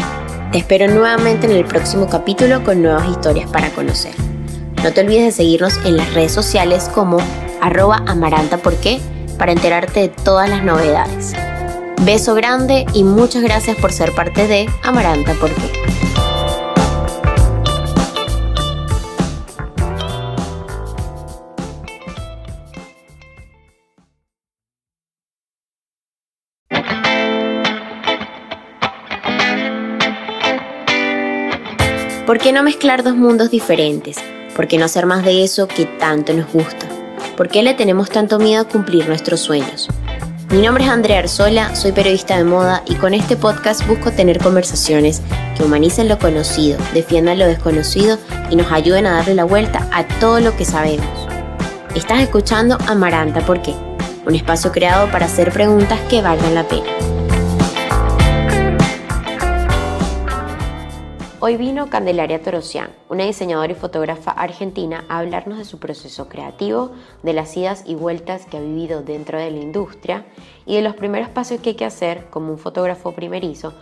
[SPEAKER 1] Te espero nuevamente en el próximo capítulo con nuevas historias para conocer. No te olvides de seguirnos en las redes sociales como arroba amarantaporqué para enterarte de todas las novedades. Beso grande y muchas gracias por ser parte de Amaranta Porqué. ¿Por qué no mezclar dos mundos diferentes? ¿Por qué no hacer más de eso que tanto nos gusta? ¿Por qué le tenemos tanto miedo a cumplir nuestros sueños? Mi nombre es Andrea Arzola, soy periodista de moda y con este podcast busco tener conversaciones que humanicen lo conocido, defiendan lo desconocido y nos ayuden a darle la vuelta a todo lo que sabemos. Estás escuchando Amaranta, ¿por qué? Un espacio creado para hacer preguntas que valgan la pena. Hoy vino Candelaria Torosian, una diseñadora y fotógrafa argentina, a hablarnos de su proceso creativo, de las idas y vueltas que ha vivido dentro de la industria y de los primeros pasos que hay que hacer como un fotógrafo primerizo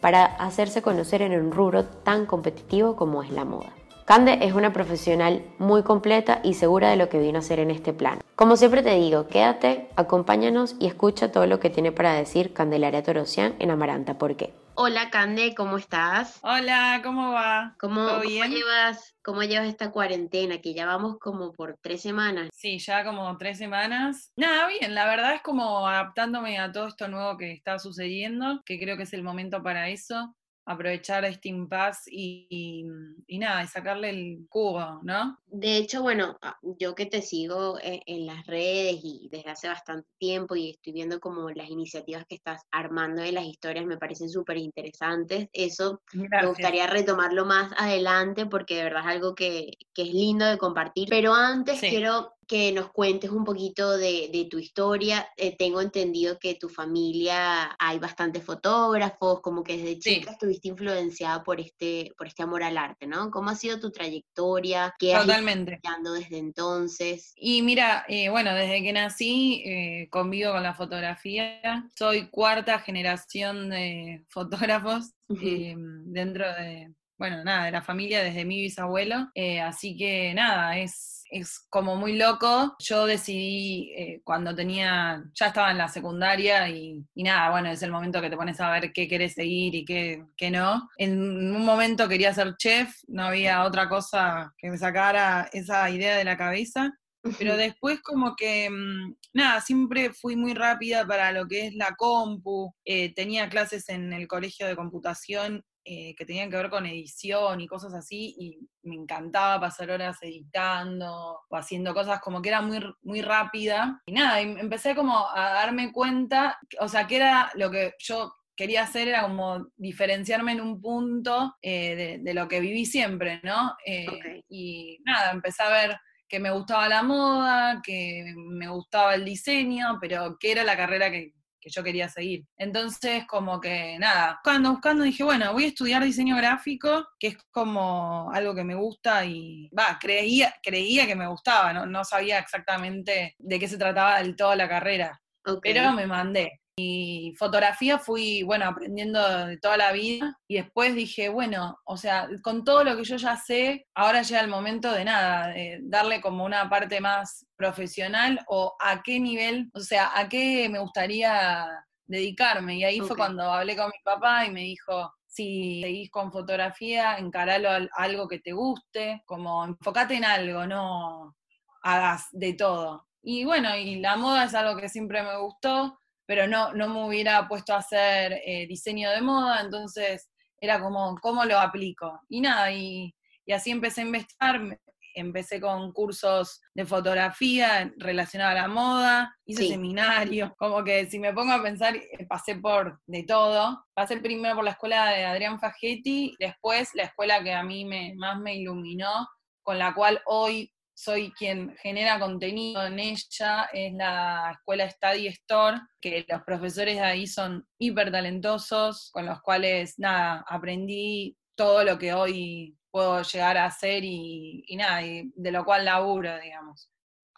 [SPEAKER 1] para hacerse conocer en un rubro tan competitivo como es la moda. Cande es una profesional muy completa y segura de lo que vino a hacer en este plan. Como siempre te digo, quédate, acompáñanos y escucha todo lo que tiene para decir Candelaria Torosian en Amaranta. ¿Por qué? Hola Cande, ¿cómo estás?
[SPEAKER 2] Hola, ¿cómo va?
[SPEAKER 1] ¿Cómo, llevas, ¿Cómo llevas esta cuarentena? Que ya vamos como por tres semanas.
[SPEAKER 2] Sí, ya como tres semanas. Nada, bien, la verdad es como adaptándome a todo esto nuevo que está sucediendo, que creo que es el momento para eso. Aprovechar este impasse y, y, nada, y sacarle el cubo, ¿no?
[SPEAKER 1] De hecho, bueno, ah, yo que te sigo en, en, las redes y desde hace bastante tiempo y estoy viendo como las iniciativas que estás armando de las historias me parecen súper interesantes. Eso me gustaría retomarlo más adelante porque de verdad es algo que, que es lindo de compartir. Pero antes quiero que nos cuentes un poquito de, tu historia. Eh, tengo entendido que tu familia hay bastantes fotógrafos, como que desde chica estuviste influenciada por este, por este amor al arte, ¿no? ¿Cómo ha sido tu trayectoria? ¿Qué
[SPEAKER 2] Totalmente.
[SPEAKER 1] has desde entonces?
[SPEAKER 2] Y mira, eh, bueno, desde que nací eh, convivo con la fotografía. Soy cuarta generación de *laughs* fotógrafos dentro de, bueno, nada, de la familia desde mi bisabuelo. así que nada, es es como muy loco. Yo decidí eh, cuando tenía, ya estaba en la secundaria y, nada, bueno, es el momento que te pones a ver qué querés seguir y qué, qué no. En un momento quería ser chef, no había otra cosa que me sacara esa idea de la cabeza. Pero después como que, mm, nada, siempre fui muy rápida para lo que es la compu. Eh, tenía clases en el colegio de computación eh, que tenían que ver con edición y cosas así, y me encantaba pasar horas editando o haciendo cosas como que era muy, muy rápida. Y nada, y empecé como a darme cuenta, o sea, que era lo que yo quería hacer era como diferenciarme en un punto eh, de, lo que viví siempre, ¿no? Eh, y nada, empecé a ver que me gustaba la moda, que me gustaba el diseño, pero que era la carrera que, que yo quería seguir. Entonces, como que nada, buscando, buscando, dije, bueno, voy a estudiar diseño gráfico, que es como algo que me gusta y, va, creía, creía que me gustaba, no, no sabía exactamente de qué se trataba del todo la carrera. Pero me mandé. Y fotografía fui, bueno, aprendiendo de toda la vida y después dije, bueno, o sea, con todo lo que yo ya sé, ahora llega el momento de nada, de darle como una parte más profesional o a qué nivel, o sea, a qué me gustaría dedicarme. Y ahí fue cuando hablé con mi papá y me dijo, si seguís con fotografía, encaralo a algo que te guste, como enfócate en algo, no hagas de todo. Y bueno, y la moda es algo que siempre me gustó, pero no, no me hubiera puesto a hacer eh, diseño de moda, entonces era como, ¿cómo lo aplico? Y nada, y, así empecé a investigar, empecé con cursos de fotografía relacionados a la moda, hice seminarios, como que si me pongo a pensar, eh, pasé por de todo. Pasé primero por la escuela de Adrián Fagetti, después la escuela que a mí me, más me iluminó, con la cual hoy soy quien genera contenido en ella, es la escuela Study Store, que los profesores de ahí son hiper talentosos, con los cuales, nada, aprendí todo lo que hoy puedo llegar a hacer y, y nada, y de lo cual laburo, digamos.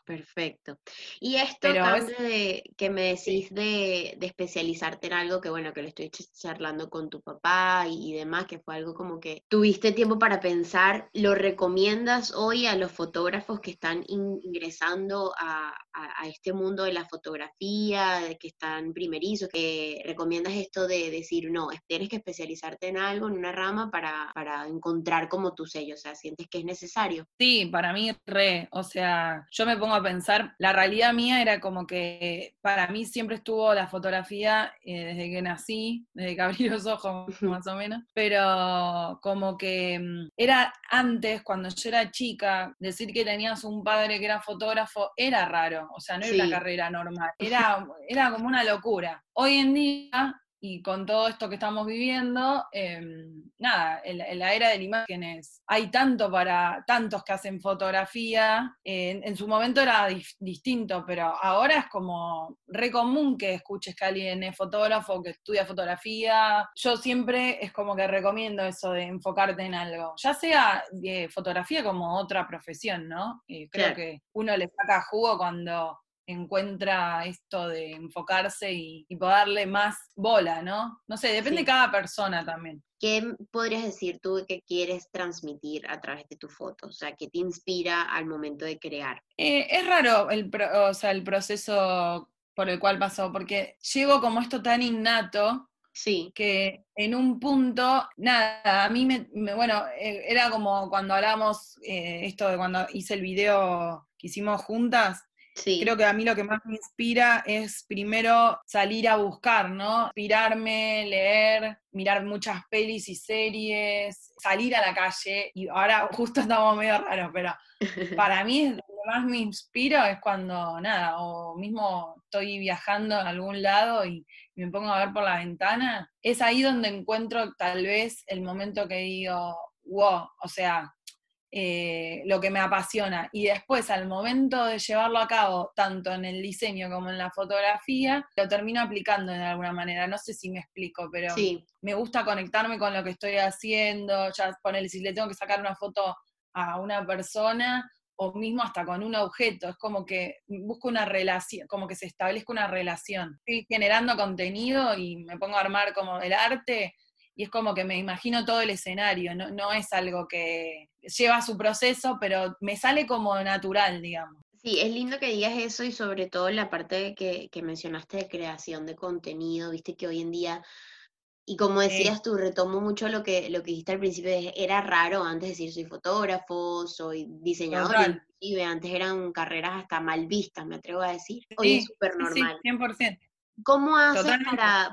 [SPEAKER 1] Perfecto. Y esto de que me decís de, especializarte en algo, que bueno, que lo estoy charlando con tu papá y, demás, que fue algo como que tuviste tiempo para pensar, ¿lo recomiendas hoy a los fotógrafos que están ingresando a, este mundo de la fotografía, de que están primerizos, que recomiendas esto de decir, no, tienes que especializarte en algo, en una rama, para, para encontrar como tu sello? O sea, ¿sientes que es necesario?
[SPEAKER 2] Sí, para mí re, o sea, yo me pongo a pensar, la realidad mía era como que para mí siempre estuvo la fotografía eh, desde que nací, desde que abrí los ojos más o menos, pero como que mm, era antes, cuando yo era chica, decir que tenías un padre que era fotógrafo era raro, o sea, no era una carrera normal, *laughs* era, era como una locura. Hoy en día y con todo esto que estamos viviendo, em, nada, en, la era de imágenes hay tanto para tantos que hacen fotografía, en, su momento era distinto, pero ahora es como re común que escuches que alguien es fotógrafo, que estudia fotografía. Yo siempre es como que recomiendo eso de enfocarte en algo, ya sea de fotografía como otra profesión, ¿no? Eh, creo que uno le saca jugo cuando encuentra esto de enfocarse y, y darle más bola, ¿no? No sé, depende de cada persona también.
[SPEAKER 1] ¿Qué podrías decir tú que quieres transmitir a través de tu foto? O sea, ¿qué te inspira al momento de crear?
[SPEAKER 2] Eh, es raro el, o sea, el proceso por el cual pasó, porque llevo como esto tan innato
[SPEAKER 1] Sí.
[SPEAKER 2] Que en un punto, nada, a mí me, bueno, eh, era como cuando hablamos eh, esto de cuando hice el video que hicimos juntas, Creo que a mí lo que más me inspira es primero salir a buscar, ¿no? Inspirarme, leer, mirar muchas pelis y series, salir a la calle. Y ahora justo estamos medio raros, pero *laughs* para mí lo que más me inspiro es cuando, nada, o mismo estoy viajando a algún lado y me pongo a ver por la ventana. Es ahí donde encuentro tal vez el momento que digo, wow, o sea, eh, lo que me apasiona. Y después, al momento de llevarlo a cabo, tanto en el diseño como en la fotografía, lo termino aplicando de alguna manera. No sé si me explico, pero me gusta conectarme con lo que estoy haciendo, ya ponerle, si le tengo que sacar una foto a una persona o mismo hasta con un objeto, es como que busco una relación, como que se establezca una relación. Estoy generando contenido y me pongo a armar como el arte y es como que me imagino todo el escenario, no, no es algo que lleva su proceso, pero me sale como natural, digamos.
[SPEAKER 1] Sí, es lindo que digas eso y sobre todo la parte que, que mencionaste de creación de contenido, viste que hoy en día, y como decías tú, retomo mucho lo que, lo que dijiste al principio, era raro antes decir soy fotógrafo, soy diseñador, inclusive antes eran carreras hasta mal vistas, me atrevo a decir, hoy es súper normal.
[SPEAKER 2] Sí, 100%.
[SPEAKER 1] ¿Cómo haces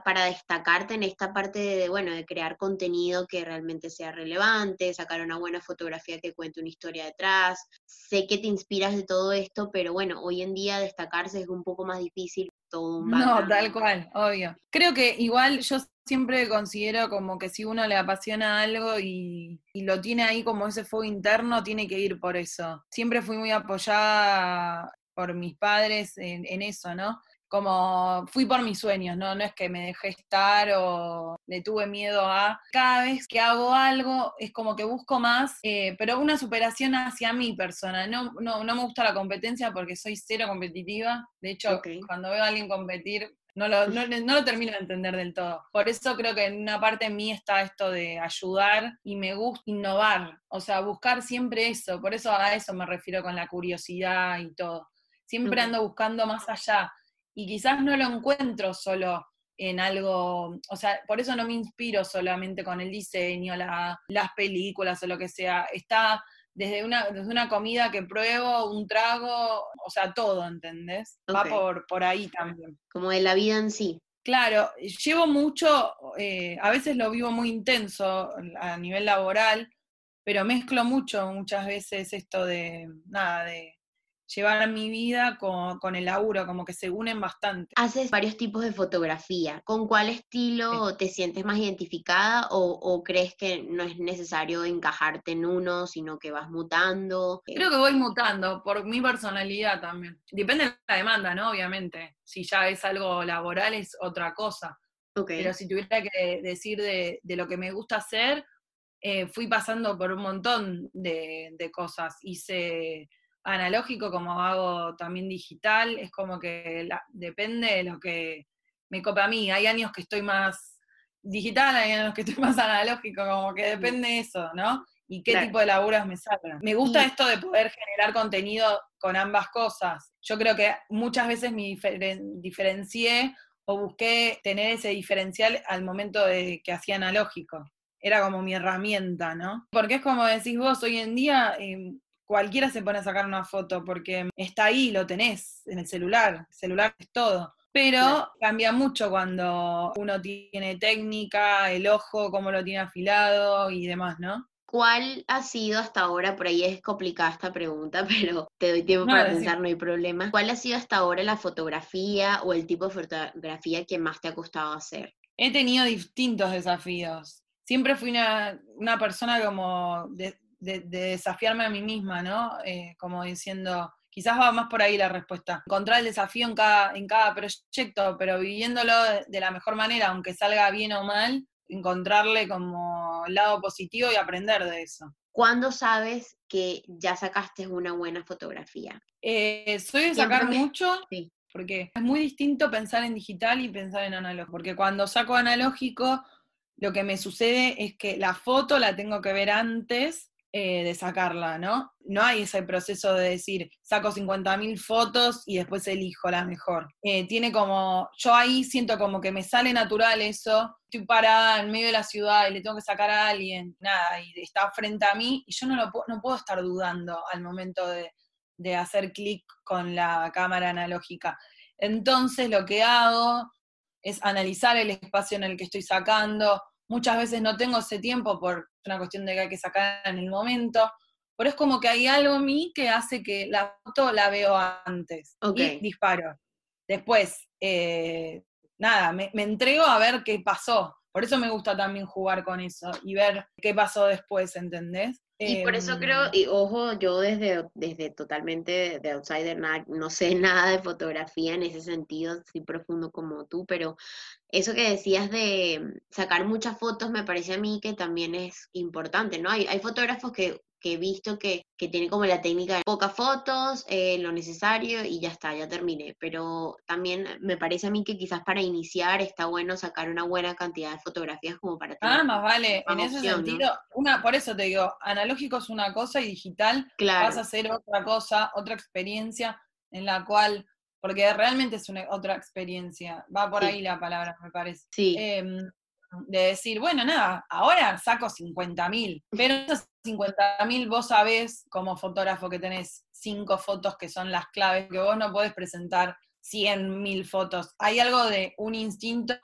[SPEAKER 1] para, destacarte en esta parte de, bueno, de crear contenido que realmente sea relevante, sacar una buena fotografía que cuente una historia detrás? Sé que te inspiras de todo esto, pero bueno, hoy en día destacarse es un poco más difícil. Todo
[SPEAKER 2] no, tal cual, obvio. Creo que igual yo siempre considero como que si uno le apasiona algo y, lo tiene ahí como ese fuego interno, tiene que ir por eso. Siempre fui muy apoyada por mis padres en eso, ¿no? Como fui por mis sueños, ¿no? No es que me dejé estar o le tuve miedo a... Cada vez que hago algo es como que busco más, eh, pero una superación hacia mi persona. No, no, no me gusta la competencia porque soy cero competitiva. De hecho, cuando veo a alguien competir, no lo, no, no lo, termino de entender del todo. Por eso creo que en una parte de mí está esto de ayudar y me gusta innovar, o sea, buscar siempre eso. Por eso a eso me refiero con la curiosidad y todo. Siempre ando buscando más allá y quizás no lo encuentro solo en algo, o sea, por eso no me inspiro solamente con el diseño, las películas o lo que sea, está desde una, desde una comida que pruebo, un trago, o sea, todo, ¿entendés? Va por, por ahí también.
[SPEAKER 1] Como de la vida en sí.
[SPEAKER 2] Claro, llevo mucho, eh, a veces lo vivo muy intenso a nivel laboral, pero mezclo mucho muchas veces esto de, nada, de llevar mi vida con, el laburo, como que se unen bastante.
[SPEAKER 1] Haces varios tipos de fotografía. ¿Con cuál estilo te sientes más identificada o, crees que no es necesario encajarte en uno, sino que vas mutando?
[SPEAKER 2] Creo que voy mutando por mi personalidad también. Depende de la demanda, ¿no? Obviamente. Si ya es algo laboral es otra cosa. Pero si tuviera que decir de, lo que me gusta hacer, eh, fui pasando por un montón de, de cosas. Hice analógico como hago también digital, es como que depende de lo que me copa a mí. Hay años que estoy más digital, hay años que estoy *laughs* más analógico, como que depende de eso, ¿no? Y qué tipo de laburas me salen. Me gusta esto de poder generar contenido con ambas cosas. Yo creo que muchas veces me diferencié o busqué tener ese diferencial al momento de que hacía analógico. Era como mi herramienta, ¿no? Porque es como decís vos, hoy en día em, cualquiera se pone a sacar una foto porque está ahí, lo tenés en el celular, el celular es todo. Pero cambia mucho cuando uno tiene técnica, el ojo, cómo lo tiene afilado y demás, ¿no?
[SPEAKER 1] ¿Cuál ha sido hasta ahora, por ahí es complicada esta pregunta, *laughs* pero te doy tiempo para pensar, no hay problema. ¿Cuál ha sido hasta ahora la fotografía o el tipo de fotografía que más te ha costado hacer?
[SPEAKER 2] He tenido distintos desafíos. Siempre fui una, una persona como de, de, desafiarme a mí misma, ¿no? Eh, como diciendo, quizás va más por ahí la respuesta. Encontrar el desafío en cada, en cada proyecto, pero viviéndolo de, la mejor manera, aunque salga bien o mal, encontrarle como el lado positivo y aprender de eso.
[SPEAKER 1] ¿Cuándo sabes que ya sacaste una buena fotografía?
[SPEAKER 2] Eh, soy de sacar mucho, porque es muy distinto pensar en digital y pensar en analógico, porque cuando saco analógico, lo que me sucede es que la foto la tengo que ver antes eh, de sacarla, ¿no? No hay ese proceso de decir, saco 50.000 fotos y después elijo la mejor. Eh, tiene como, yo ahí siento como que me sale natural eso, estoy parada en medio de la ciudad y le tengo que sacar a alguien, nada, y está frente a mí y yo no, lo, no puedo estar dudando al momento de, de hacer clic con la cámara analógica. Entonces lo que hago es analizar el espacio en el que estoy sacando. Muchas veces no tengo ese tiempo por una cuestión de que hay que sacar en el momento, pero es como que hay algo en mí que hace que la foto la veo antes y disparo. Después, eh, nada, me, me entrego a ver qué pasó. Por eso me gusta también jugar con eso y ver qué pasó después, ¿entendés?
[SPEAKER 1] Y por eso creo, em, y ojo, yo desde, desde totalmente de outsider, no sé *laughs* nada de fotografía en ese sentido, así profundo como tú, pero eso que decías de sacar muchas fotos me parece a mí que también es importante, ¿no? Hay, hay fotógrafos que que he visto que, que tiene como la técnica de pocas fotos, eh, lo necesario y ya está, ya terminé. Pero también me parece a mí que quizás para iniciar está bueno sacar una buena cantidad de fotografías como para
[SPEAKER 2] tener. Ah, más vale, en ese sentido, una, por eso te digo, analógico es una cosa y digital vas a hacer otra cosa, otra experiencia en la cual porque realmente es una otra experiencia. Va por ahí la palabra, me parece.
[SPEAKER 1] Sí.
[SPEAKER 2] Em, de decir, bueno, nada, ahora saco 50.000, pero 50.000 vos sabés como fotógrafo que tenés cinco fotos que son las claves, que vos no podés presentar 100.000 fotos. Hay algo de un instinto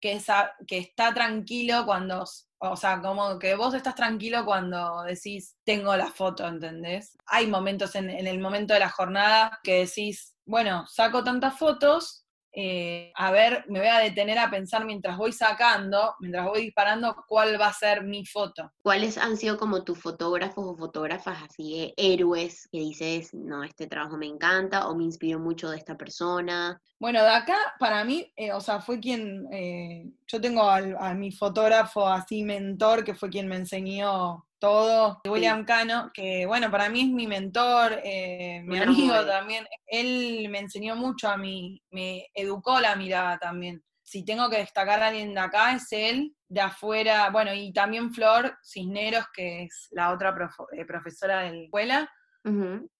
[SPEAKER 2] que, está tranquilo cuando, o sea, como que vos estás tranquilo cuando decís, tengo la foto, ¿entendés? Hay momentos en, en el momento de la jornada que decís, bueno, saco tantas fotos, eh, a ver, me voy a detener a pensar mientras voy sacando, mientras voy disparando, cuál va a ser mi foto.
[SPEAKER 1] ¿Cuáles han sido como tus fotógrafos o fotógrafas así, héroes, que dices, no, este trabajo me encanta o me inspiró mucho de esta persona?
[SPEAKER 2] Bueno, de acá, para mí, eh, o sea, fue quien, eh, yo tengo a mi fotógrafo así mentor, que fue quien me enseñó todo, William Cano, que bueno, para mí es mi mentor, eh, mi amigo también. Él me enseñó mucho a mí, me educó la mirada también. Si tengo que destacar a alguien de acá, es él, de afuera, bueno, y también Flor Cisneros, que es la otra eh, profesora de la escuela.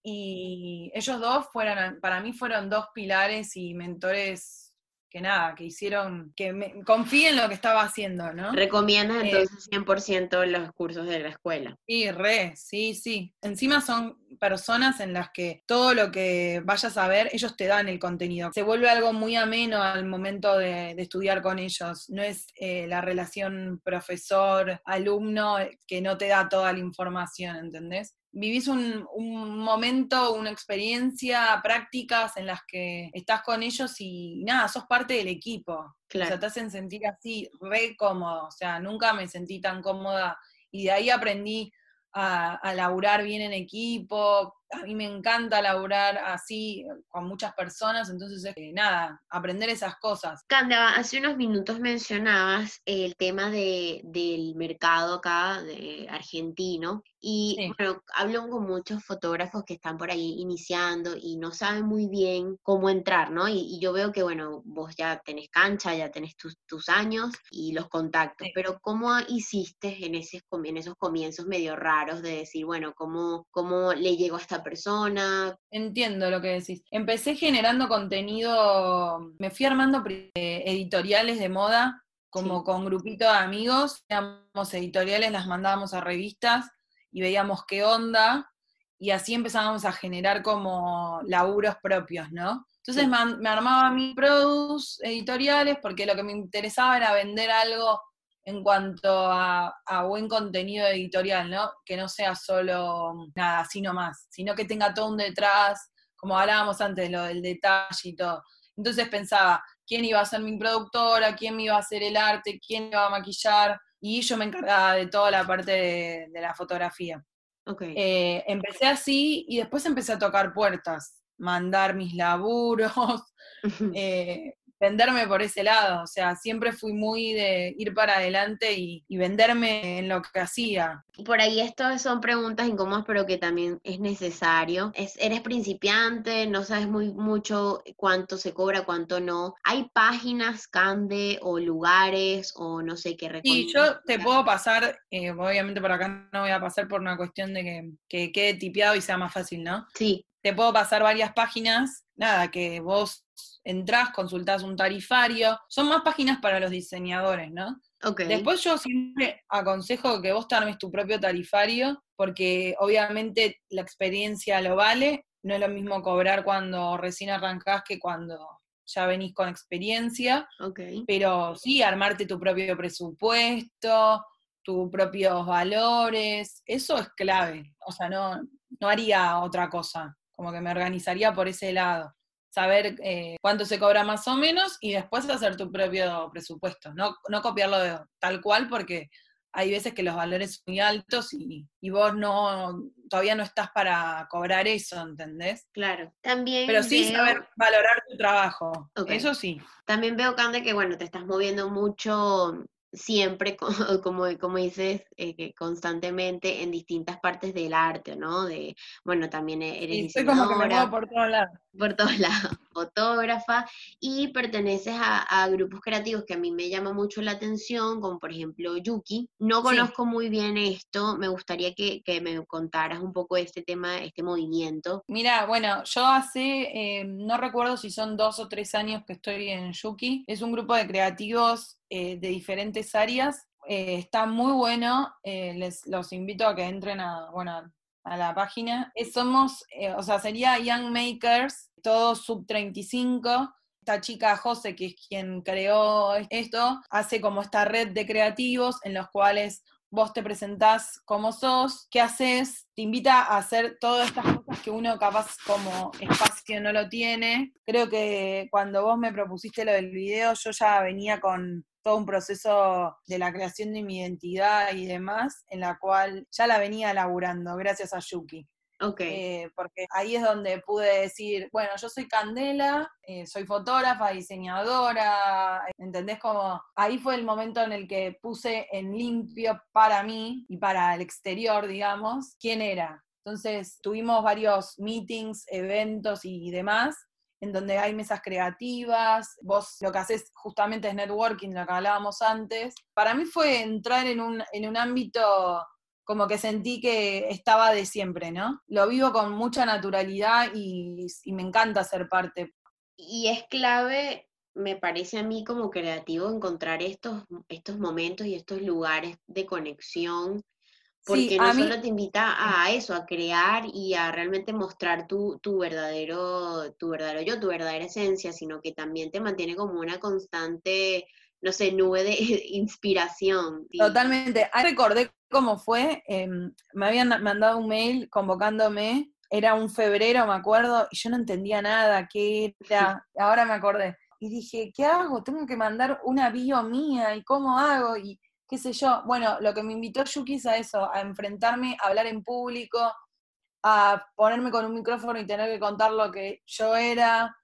[SPEAKER 2] Y ellos dos fueron, para mí fueron dos pilares y mentores que nada, que hicieron, que me, confíe en lo que estaba haciendo, ¿no?
[SPEAKER 1] ¿Recomiendas eh, entonces 100% los cursos de la escuela?
[SPEAKER 2] Sí, re, sí, sí. Encima son personas en las que todo lo que vayas a ver, ellos te dan el contenido. Se vuelve algo muy ameno al momento de, estudiar con ellos. No es eh, la relación profesor-alumno que no te da toda la información, ¿entendés? Vivís un, momento, una experiencia, prácticas en las que estás con ellos y nada, sos parte del equipo. O sea, te hacen sentir así, re cómodo. O sea, nunca me sentí tan cómoda. Y de ahí aprendí a, a laburar bien en equipo, a mí me encanta laburar así con muchas personas, entonces eh, nada, aprender esas cosas.
[SPEAKER 1] Canda, hace unos minutos mencionabas el tema de, del mercado acá de argentino y bueno, hablo con muchos fotógrafos que están por ahí iniciando y no saben muy bien cómo entrar, ¿no? Y, yo veo que, bueno, vos ya tenés cancha, ya tenés tus, tus años y los contactos, pero ¿cómo hiciste en, ese, en esos comienzos medio raros de decir, bueno, cómo, cómo le llegó a esta persona.
[SPEAKER 2] Entiendo lo que decís. Empecé generando contenido, me fui armando editoriales de moda, como con grupito de amigos, éramos editoriales, las mandábamos a revistas y veíamos qué onda, y así empezábamos a generar como laburos propios, ¿no? Entonces me, me, armaba mi produce editoriales porque lo que me interesaba era vender algo en cuanto a, buen contenido editorial, ¿no? Que no sea solo nada, así nomás, sino que tenga todo un detrás, como hablábamos antes, lo del detalle y todo. Entonces pensaba, ¿quién iba a ser mi productora? ¿Quién me iba a hacer el arte? ¿Quién me iba a maquillar? Y yo me encargaba de toda la parte de, la fotografía.
[SPEAKER 1] Okay.
[SPEAKER 2] Eh, empecé así y después empecé a tocar puertas, mandar mis laburos, *laughs* eh, venderme por ese lado, o sea, siempre fui muy de ir para adelante y, venderme en lo que hacía.
[SPEAKER 1] Por ahí estas son preguntas incómodas, pero que también es necesario. Es, eres principiante, no sabes muy mucho cuánto se cobra, cuánto no. ¿Hay páginas, Cande, o lugares, o no sé qué
[SPEAKER 2] Sí, yo te puedo pasar, eh, obviamente por acá no voy a pasar por una cuestión de que, que quede tipeado y sea más fácil, ¿no?
[SPEAKER 1] Sí.
[SPEAKER 2] Te puedo pasar varias páginas, nada, que vos entrás, consultás un tarifario, son más páginas para los diseñadores, ¿no?
[SPEAKER 1] Okay.
[SPEAKER 2] Después yo siempre aconsejo que vos te armes tu propio tarifario, porque obviamente la experiencia lo vale, no es lo mismo cobrar cuando recién arrancás que cuando ya venís con experiencia.
[SPEAKER 1] Okay.
[SPEAKER 2] Pero sí, armarte tu propio presupuesto, tus propios valores, eso es clave. O sea, no, no haría otra cosa, como que me organizaría por ese lado. Saber eh, cuánto se cobra más o menos y después hacer tu propio presupuesto. No, no copiarlo de, tal cual porque hay veces que los valores son muy altos y, vos no todavía no estás para cobrar eso, ¿entendés?
[SPEAKER 1] Claro. También
[SPEAKER 2] Pero sí saber valorar tu trabajo. Eso sí.
[SPEAKER 1] También veo, Cande, que bueno, te estás moviendo mucho siempre, *laughs* como, como dices, eh, constantemente en distintas partes del arte, ¿no? De, bueno, también e-, eres
[SPEAKER 2] sí, como que me muevo por todos lados.
[SPEAKER 1] Por todos *laughs* lados, fotógrafa, y perteneces a, grupos creativos que a mí me llama mucho la atención, como por ejemplo Yuki. No conozco muy bien esto, me gustaría que, me contaras un poco este tema, este movimiento.
[SPEAKER 2] Mira, bueno, yo hace, eh, no recuerdo si son dos o tres años que estoy en Yuki, es un grupo de creativos eh, de diferentes áreas. Eh, está muy bueno, eh, les los invito a que entren a, bueno, a la página. somos, o sea, sería Young Makers, todos sub 35. Esta chica José, que es quien creó esto, hace como esta red de creativos en los cuales vos te presentás como sos, qué haces, te invita a hacer todas estas cosas que uno capaz como espacio no lo tiene. Creo que cuando vos me propusiste lo del video, yo ya venía con todo un proceso de la creación de mi identidad y demás, en la cual ya la venía elaborando gracias a Yuki.
[SPEAKER 1] Okay.
[SPEAKER 2] Eh, porque ahí es donde pude decir, bueno, yo soy Candela, eh, soy fotógrafa, diseñadora, ¿entendés? Como ahí fue el momento en el que puse en limpio para mí y para el exterior, digamos, quién era. Entonces tuvimos varios meetings, eventos y demás, en donde hay mesas creativas, vos lo que haces justamente es networking, lo que hablábamos antes. Para mí fue entrar en un, en un ámbito como que sentí que estaba de siempre, ¿no? Lo vivo con mucha naturalidad y, me encanta ser parte.
[SPEAKER 1] Y es clave, me parece a mí como creativo, encontrar estos, estos momentos y estos lugares de conexión, porque no solo te invita a eso, a crear y a realmente mostrar tu, tu, verdadero, tu verdadero yo, tu verdadera esencia, sino que también te mantiene como una constante no sé, nube de *laughs* inspiración.
[SPEAKER 2] Totalmente. Ahí recordé cómo fue. Em, me habían mandado un mail convocándome. Era un febrero, me acuerdo, y yo no entendía nada, qué era. *laughs* Ahora me acordé. Y dije, ¿qué hago? Tengo que mandar una bio mía, ¿y cómo hago? Y qué sé yo. Bueno, lo que me invitó Yuki es a eso, a enfrentarme, a hablar en público, a ponerme con un micrófono y tener que contar lo que yo era.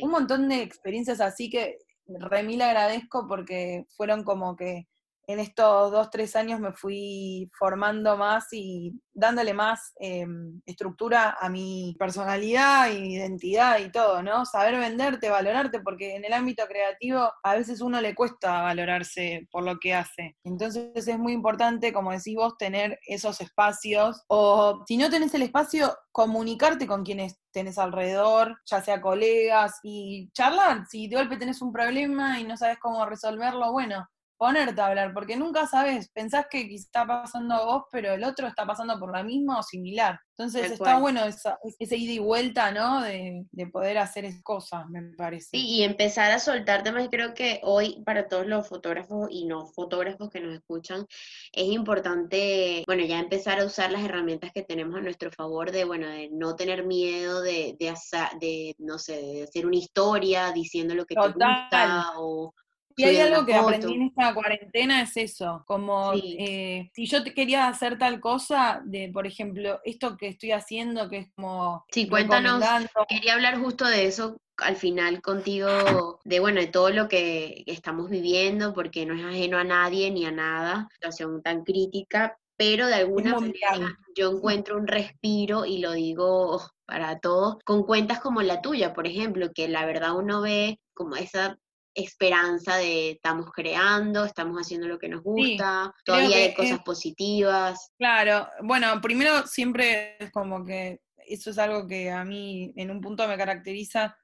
[SPEAKER 2] Un montón de experiencias así que remil agradezco porque fueron como que en estos dos, tres años me fui formando más y dándole más em, estructura a mi personalidad y identidad y todo, ¿no? Saber venderte, valorarte, porque en el ámbito creativo a veces uno le cuesta valorarse por lo que hace. Entonces es muy importante, como decís vos, tener esos espacios o si no tenés el espacio, comunicarte con quienes tenés alrededor, ya sea colegas, y charlar. Si de golpe tenés un problema y no sabes cómo resolverlo, bueno, ponerte a hablar, porque nunca sabes, pensás que está pasando a vos, pero el otro está pasando por la misma o similar. Entonces está bueno esa, ese ida y vuelta, ¿no? De, poder hacer cosas, me parece.
[SPEAKER 1] Sí, y empezar a soltar temas, creo que hoy para todos los fotógrafos y no fotógrafos que nos escuchan, es importante, bueno, ya empezar a usar las herramientas que tenemos a nuestro favor de, bueno, de no tener miedo de, de, hacer, de no sé, de hacer una historia diciendo lo que te gusta o
[SPEAKER 2] y hay algo que aprendí en esta cuarentena, es eso, como eh, si yo quería hacer tal cosa, de por ejemplo, esto que estoy haciendo, que es como...
[SPEAKER 1] Sí, cuéntanos, quería hablar justo de eso al final contigo, de bueno, de todo lo que estamos viviendo, porque no es ajeno a nadie ni a nada, situación tan crítica, pero de alguna manera yo encuentro un respiro y lo digo para todos, con cuentas como la tuya, por ejemplo, que la verdad uno ve como esa esperanza de estamos creando, estamos haciendo lo que nos gusta, todavía hay cosas positivas.
[SPEAKER 2] Claro, bueno, primero siempre es como que eso es algo que a mí en un punto me caracteriza,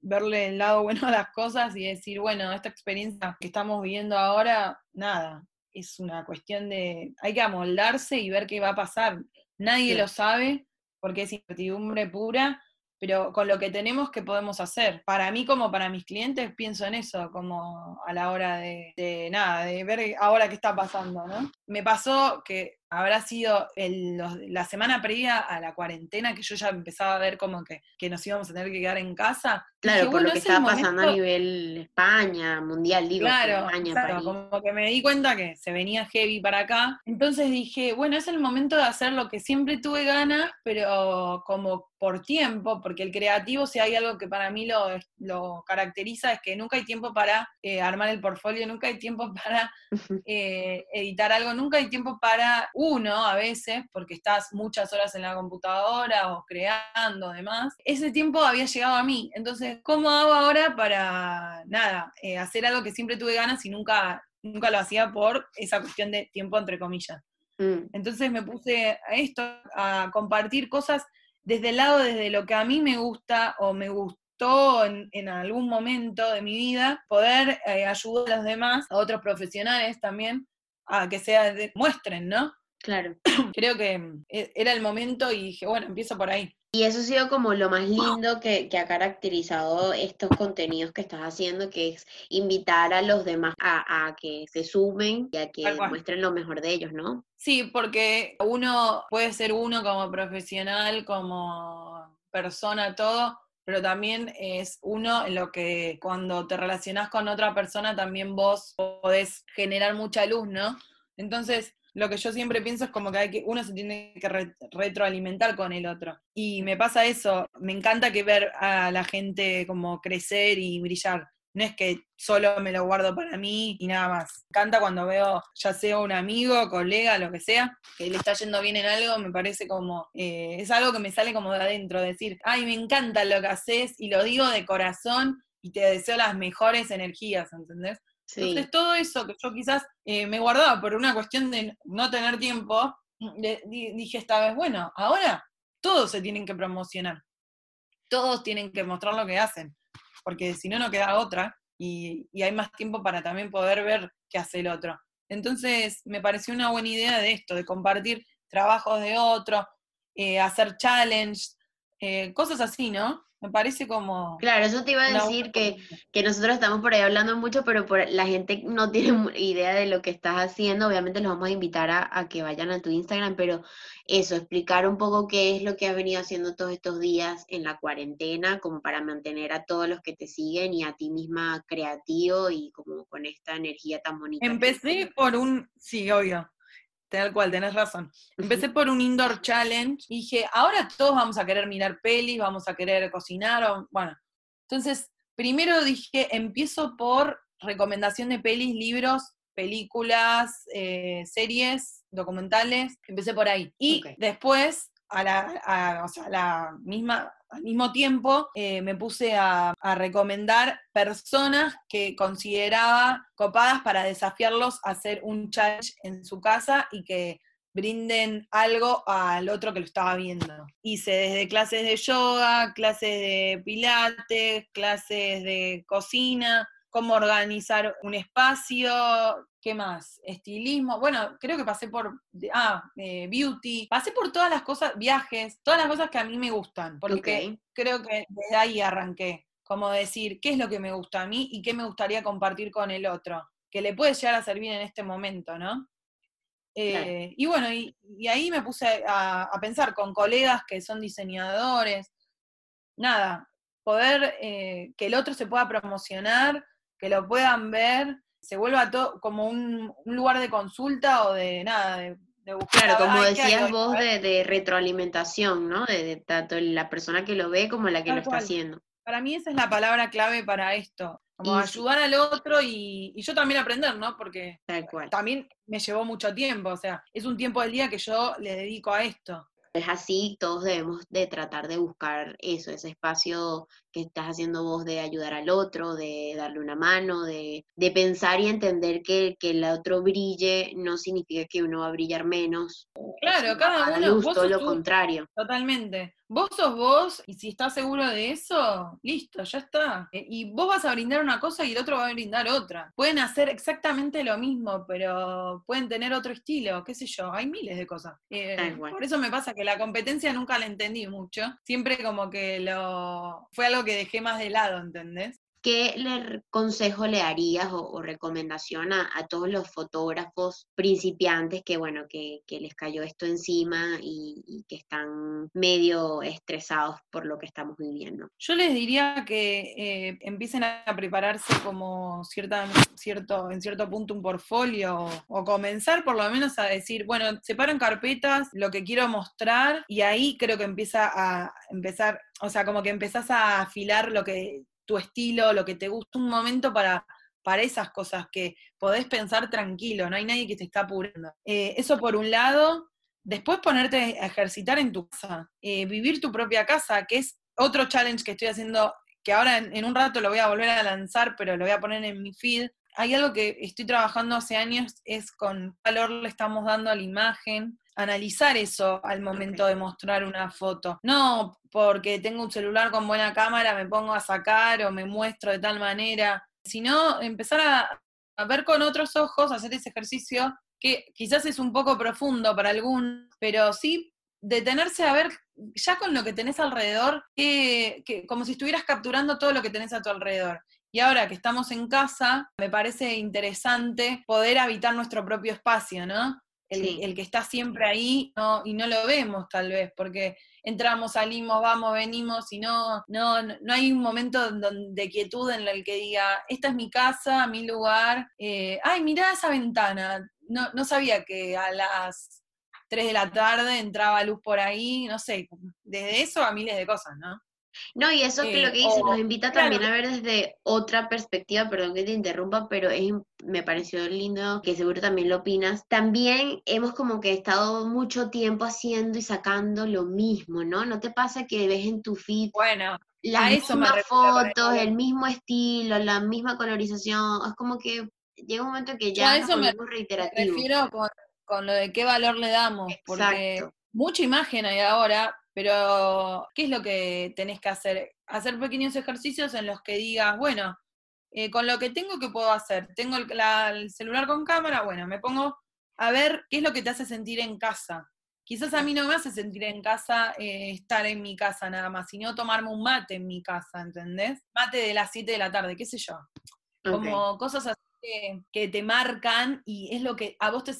[SPEAKER 2] verle el lado *laughs* bueno a las cosas y decir, bueno, esta experiencia que estamos viviendo ahora, nada, es una cuestión de, hay que amoldarse y ver qué va a pasar. Nadie lo sabe, porque es incertidumbre pura, pero con lo que tenemos, ¿qué podemos hacer? Para mí como para mis clientes pienso en eso, como a la hora de, nada, de ver ahora qué está pasando, ¿no? Me pasó que habrá sido la semana previa a la cuarentena que yo ya empezaba a ver como que, nos íbamos a tener que quedar en casa.
[SPEAKER 1] Claro, por lo que estaba pasando a nivel España, mundial, digo,
[SPEAKER 2] claro, España, como que me di cuenta que se venía heavy para acá. Entonces dije, bueno, es el momento de hacer lo que siempre tuve ganas, pero como por tiempo, porque el creativo, si hay algo que para mí lo, lo caracteriza, es que nunca hay tiempo para eh, armar el portfolio, nunca hay tiempo *laughs* para *laughs* eh, editar algo, nunca hay tiempo para uno a veces, porque estás muchas horas en la computadora o creando, demás. Ese tiempo había llegado a mí. Entonces, ¿cómo hago ahora para, nada, eh, hacer algo que siempre tuve ganas y nunca, nunca lo hacía por esa cuestión de tiempo, entre comillas? Mm. Entonces me puse a esto, a compartir cosas desde el lado, desde lo que a mí me gusta o me gustó en, algún momento de mi vida, poder eh, ayudar a los demás, a otros profesionales también, a que se muestren, ¿no?
[SPEAKER 1] Claro.
[SPEAKER 2] Creo que eh, era el momento y dije, bueno, empiezo por ahí.
[SPEAKER 1] Y eso ha sido como lo más lindo que, ha caracterizado estos contenidos que estás haciendo, que es invitar a los demás a, que se sumen y a que muestren lo mejor de ellos, ¿no?
[SPEAKER 2] Sí, porque uno puede ser uno como profesional, como persona, todo, pero también es uno en lo que cuando te relacionas con otra persona también vos podés generar mucha luz, ¿no? Entonces, lo que yo siempre pienso es como que, uno se tiene que retroalimentar con el otro. Y me pasa eso, me encanta que ver a la gente como crecer y brillar. No es que solo me lo guardo para mí y nada más. Me encanta cuando veo, ya sea un amigo, colega, lo que sea, que le está yendo bien en algo, me parece como, eh, es algo que me sale como de adentro, decir, ay, me encanta lo que haces y lo digo de corazón y te deseo las mejores energías, ¿entendés? Entonces, todo eso que yo quizás eh, me guardaba por una cuestión de no tener tiempo, dije esta vez, bueno, ahora todos se tienen que promocionar. Todos tienen que mostrar lo que hacen, porque si no, no queda otra y, hay más tiempo para también poder ver qué hace el otro. Entonces, me pareció una buena idea de esto, de compartir trabajos de otro, eh, hacer challenge, eh, cosas así, ¿no? Me parece como...
[SPEAKER 1] Claro, eso te iba a decir que, que, nosotros estamos por ahí hablando mucho, pero por, la gente no tiene idea de lo que estás haciendo. Obviamente los vamos a invitar a, que vayan a tu Instagram, pero eso, explicar un poco qué es lo que has venido haciendo todos estos días en la cuarentena, como para mantener a todos los que te siguen y a ti misma creativo y como con esta energía tan bonita.
[SPEAKER 2] Empecé por un, sí, obvio, Tal cual, tenés razón. Empecé por un indoor challenge y dije, ahora todos vamos a querer mirar pelis, vamos a querer cocinar, o, bueno. Entonces, primero dije, empiezo por recomendación de pelis, libros, películas, eh, series, documentales, empecé por ahí. Y después, a la, o sea, la misma, al mismo tiempo eh, me puse a, recomendar personas que consideraba copadas para desafiarlos a hacer un challenge en su casa y que brinden algo al otro que lo estaba viendo. Hice desde clases de yoga, clases de pilates, clases de cocina, cómo organizar un espacio, ¿qué más? Estilismo, bueno, creo que pasé por, ah, eh, beauty, pasé por todas las cosas, viajes, todas las cosas que a mí me gustan, porque creo que desde ahí arranqué, como decir, ¿qué es lo que me gusta a mí y qué me gustaría compartir con el otro? Que le puede llegar a servir en este momento, ¿no? Eh, y bueno, y, ahí me puse a, pensar con colegas que son diseñadores, nada, poder que el otro se pueda promocionar que lo puedan ver, se vuelva todo como un, lugar de consulta o de nada, de, buscar.
[SPEAKER 1] Claro, como decías vos, de, retroalimentación, ¿no? De, tanto la persona que lo ve como la que lo está haciendo.
[SPEAKER 2] Para mí esa es la palabra clave para esto, como ayudar al otro y, yo también aprender, ¿no? Porque también me llevó mucho tiempo, o sea, es un tiempo del día que yo le dedico a esto
[SPEAKER 1] es así, todos debemos de tratar de buscar eso, ese espacio que estás haciendo vos de ayudar al otro, de darle una mano, de, de pensar y entender que, que el otro brille no significa que uno va a brillar menos.
[SPEAKER 2] Claro, cada uno.
[SPEAKER 1] todo lo contrario.
[SPEAKER 2] Totalmente. Vos sos vos y si estás seguro de eso, listo, ya está. Eh, y vos vas a brindar una cosa y el otro va a brindar otra. Pueden hacer exactamente lo mismo, pero pueden tener otro estilo, qué sé yo, hay miles de cosas. Eh, por eso me pasa que la competencia nunca la entendí mucho. Siempre como que lo fue algo que dejé más de lado, ¿entendés?
[SPEAKER 1] ¿Qué le, consejo le darías o, recomendación a, todos los fotógrafos principiantes que, bueno, que, les cayó esto encima y, que están medio estresados por lo que estamos viviendo?
[SPEAKER 2] Yo les diría que eh, empiecen a prepararse como cierta, cierto, en cierto punto un portfolio o comenzar por lo menos a decir, bueno, separo en carpetas lo que quiero mostrar y ahí creo que empieza a empezar, o sea, como que empezás a afilar lo que tu estilo, lo que te gusta un momento para, para esas cosas que podés pensar tranquilo, no hay nadie que te está apurando. Eh, eso por un lado. Después ponerte a ejercitar en tu casa, eh, vivir tu propia casa, que es otro challenge que estoy haciendo, que ahora en, un rato lo voy a volver a lanzar, pero lo voy a poner en mi feed. Hay algo que estoy trabajando hace años, es con valor le estamos dando a la imagen, analizar eso al momento de mostrar una foto. No porque tengo un celular con buena cámara me pongo a sacar o me muestro de tal manera, sino empezar a, ver con otros ojos, hacer ese ejercicio que quizás es un poco profundo para algún, pero sí detenerse a ver ya con lo que tenés alrededor, que, como si estuvieras capturando todo lo que tenés a tu alrededor. Y ahora que estamos en casa, me parece interesante poder habitar nuestro propio espacio, ¿no? El, que está siempre ahí no, y no lo vemos tal vez, porque entramos, salimos, vamos, venimos y no, no, no hay un momento de quietud en el que diga, esta es mi casa, mi lugar, eh, ay, mira esa ventana, no, no sabía que a las 3 de la tarde entraba luz por ahí, no sé, desde eso a miles de cosas, ¿no?
[SPEAKER 1] No, y eso que lo que dice nos invita también a ver desde otra perspectiva, perdón que te interrumpa, pero es, me pareció lindo, que seguro también lo opinas. También hemos como que estado mucho tiempo haciendo y sacando lo mismo, ¿no? ¿No te pasa que ves en tu feed
[SPEAKER 2] bueno,
[SPEAKER 1] las mismas fotos, el mismo estilo, la misma colorización? Es como que llega un momento que ya
[SPEAKER 2] eso me, refiero con, lo de qué valor le damos, porque mucha imagen hay ahora, pero, ¿qué es lo que tenés que hacer? Hacer pequeños ejercicios en los que digas, bueno, eh, con lo que tengo, ¿qué puedo hacer? Tengo el, celular con cámara, bueno, me pongo a ver qué es lo que te hace sentir en casa. Quizás a mí no me hace sentir en casa eh, estar en mi casa nada más, sino tomarme un mate en mi casa, ¿entendés? Mate de las 7 de la tarde, qué sé yo. Como cosas así que, te marcan y es lo que a vos te,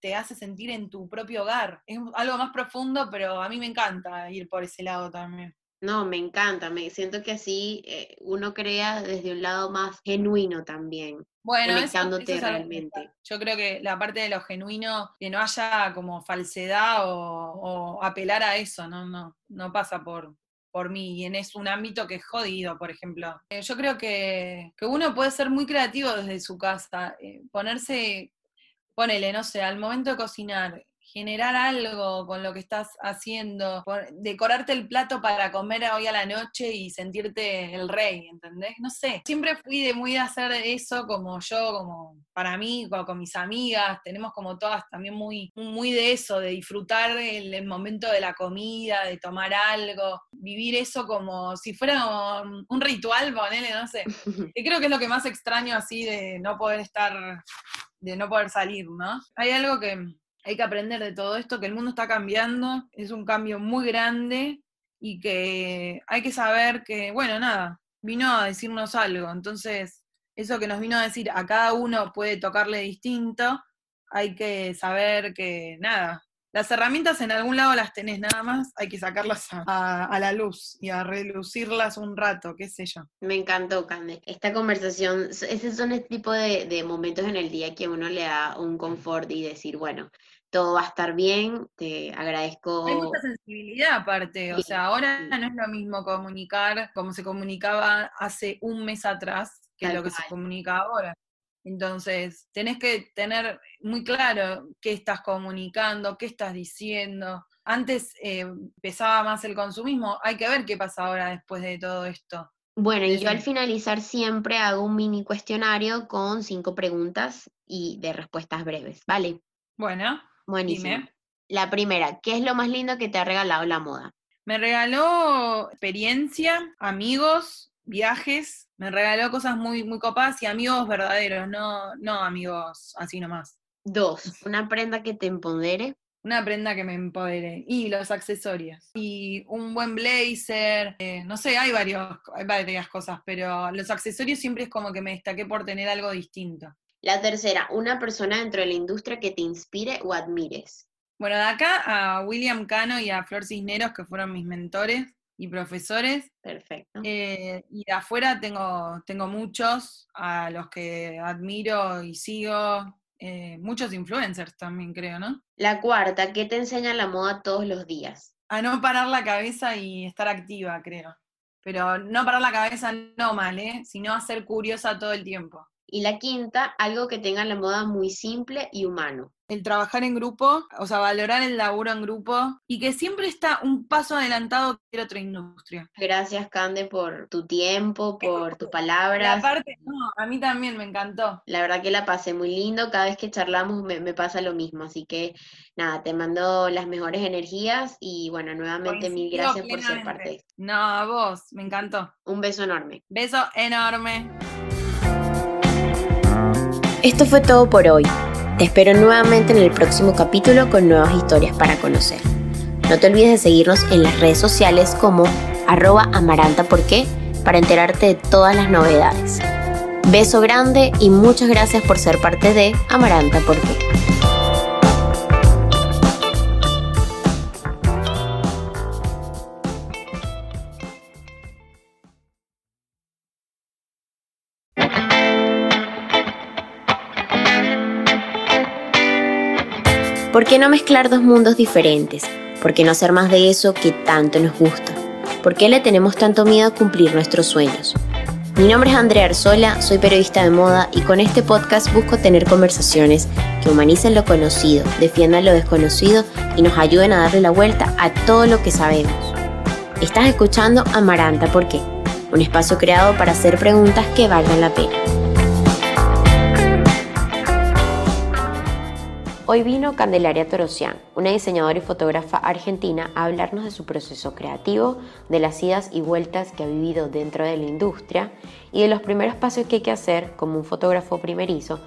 [SPEAKER 2] te hace sentir en tu propio hogar. Es algo más profundo, pero a mí me encanta ir por ese lado también.
[SPEAKER 1] No, me encanta, me siento que así eh, uno crea desde un lado más genuino también. Bueno, conectándote realmente.
[SPEAKER 2] Yo creo que la parte de lo genuino, que no haya como falsedad o, o apelar a eso, no, no, no pasa por, por mí y en es un ámbito que es jodido, por ejemplo. Eh, yo creo que, uno puede ser muy creativo desde su casa, eh, ponerse, ponele, no sé, al momento de cocinar, generar algo con lo que estás haciendo, decorarte el plato para comer hoy a la noche y sentirte el rey, ¿entendés? No sé, siempre fui de muy de hacer eso como yo, como para mí, con, mis amigas, tenemos como todas también muy, muy de eso, de disfrutar el, momento de la comida, de tomar algo, vivir eso como si fuera un, un ritual, ponele, no sé. *laughs* Y creo que es lo que más extraño así de no poder estar, de no poder salir, ¿no? Hay algo que hay que aprender de todo esto, que el mundo está cambiando, es un cambio muy grande y que hay que saber que, bueno, nada, vino a decirnos algo. Entonces, eso que nos vino a decir a cada uno puede tocarle distinto, hay que saber que, nada, las herramientas en algún lado las tenés nada más, hay que sacarlas a, la luz y a relucirlas un rato, qué sé yo.
[SPEAKER 1] Me encantó, Cande. Esta conversación, esos son este tipo de momentos en el día que uno le da un confort y decir, bueno, todo va a estar bien, te agradezco.
[SPEAKER 2] Hay mucha sensibilidad aparte, o sea, ahora no es lo mismo comunicar como se comunicaba hace un mes atrás que lo que se comunica ahora. Entonces, tenés que tener muy claro qué estás comunicando, qué estás diciendo, Antes eh, pesaba más el consumismo. Hay que ver qué pasa ahora después de todo esto.
[SPEAKER 1] Bueno, y yo al finalizar siempre hago un mini cuestionario con cinco preguntas y de respuestas breves, ¿vale?
[SPEAKER 2] Bueno,
[SPEAKER 1] Buenísimo. La primera, ¿qué es lo más lindo que te ha regalado la moda?
[SPEAKER 2] Me regaló experiencia, amigos, viajes, me regaló cosas muy, muy copadas y amigos verdaderos, no, no amigos así nomás.
[SPEAKER 1] Dos, una prenda que te empodere.
[SPEAKER 2] Una prenda que me empodere. Y los accesorios. Y un buen blazer. Eh, no sé, hay, varios, hay varias cosas, pero los accesorios siempre es como que me destaqué por tener algo distinto.
[SPEAKER 1] La tercera, una persona dentro de la industria que te inspire o admires.
[SPEAKER 2] Bueno, de acá a William Cano y a Flor Cisneros, que fueron mis mentores y profesores.
[SPEAKER 1] Perfecto.
[SPEAKER 2] Eh, y de afuera tengo, tengo muchos a los que admiro y sigo. Eh, muchos influencers también, creo, ¿no?
[SPEAKER 1] La cuarta, ¿qué te enseña la moda todos los días?
[SPEAKER 2] A no parar la cabeza y estar activa, creo. Pero no parar la cabeza no mal, ¿eh? Sino a ser curiosa todo el tiempo.
[SPEAKER 1] Y la quinta, algo que tenga la moda muy simple y humano
[SPEAKER 2] el trabajar en grupo, o sea, valorar el laburo en grupo y que siempre está un paso adelantado que otra industria.
[SPEAKER 1] Gracias, Cande, por tu tiempo, por tus palabras.
[SPEAKER 2] Aparte, no, a mí también me encantó.
[SPEAKER 1] La verdad que la pasé muy lindo, cada vez que charlamos me, me pasa lo mismo, así que nada, te mando las mejores energías y bueno, nuevamente mil gracias por ser parte de esto.
[SPEAKER 2] No, a vos, me encantó.
[SPEAKER 1] Un beso enorme.
[SPEAKER 2] Beso enorme.
[SPEAKER 1] Esto fue todo por hoy. Te espero nuevamente en el próximo capítulo con nuevas historias para conocer. No te olvides de seguirnos en las redes sociales como arroba amarantaporqué para enterarte de todas las novedades. Beso grande y muchas gracias por ser parte de Amaranta Porqué. No mezclar dos mundos diferentes? ¿Por qué no hacer más de eso que tanto nos gusta? ¿Por qué le tenemos tanto miedo a cumplir nuestros sueños? Mi nombre es Andrea Arzola, soy periodista de moda y con este podcast busco tener conversaciones que humanicen lo conocido, defiendan lo desconocido y nos ayuden a darle la vuelta a todo lo que sabemos. Estás escuchando Amaranta ¿por qué? Un espacio creado para hacer preguntas que valgan la pena. Hoy vino Candelaria Torosian, una diseñadora y fotógrafa argentina, a hablarnos de su proceso creativo, de las idas y vueltas que ha vivido dentro de la industria y de los primeros pasos que hay que hacer como un fotógrafo primerizo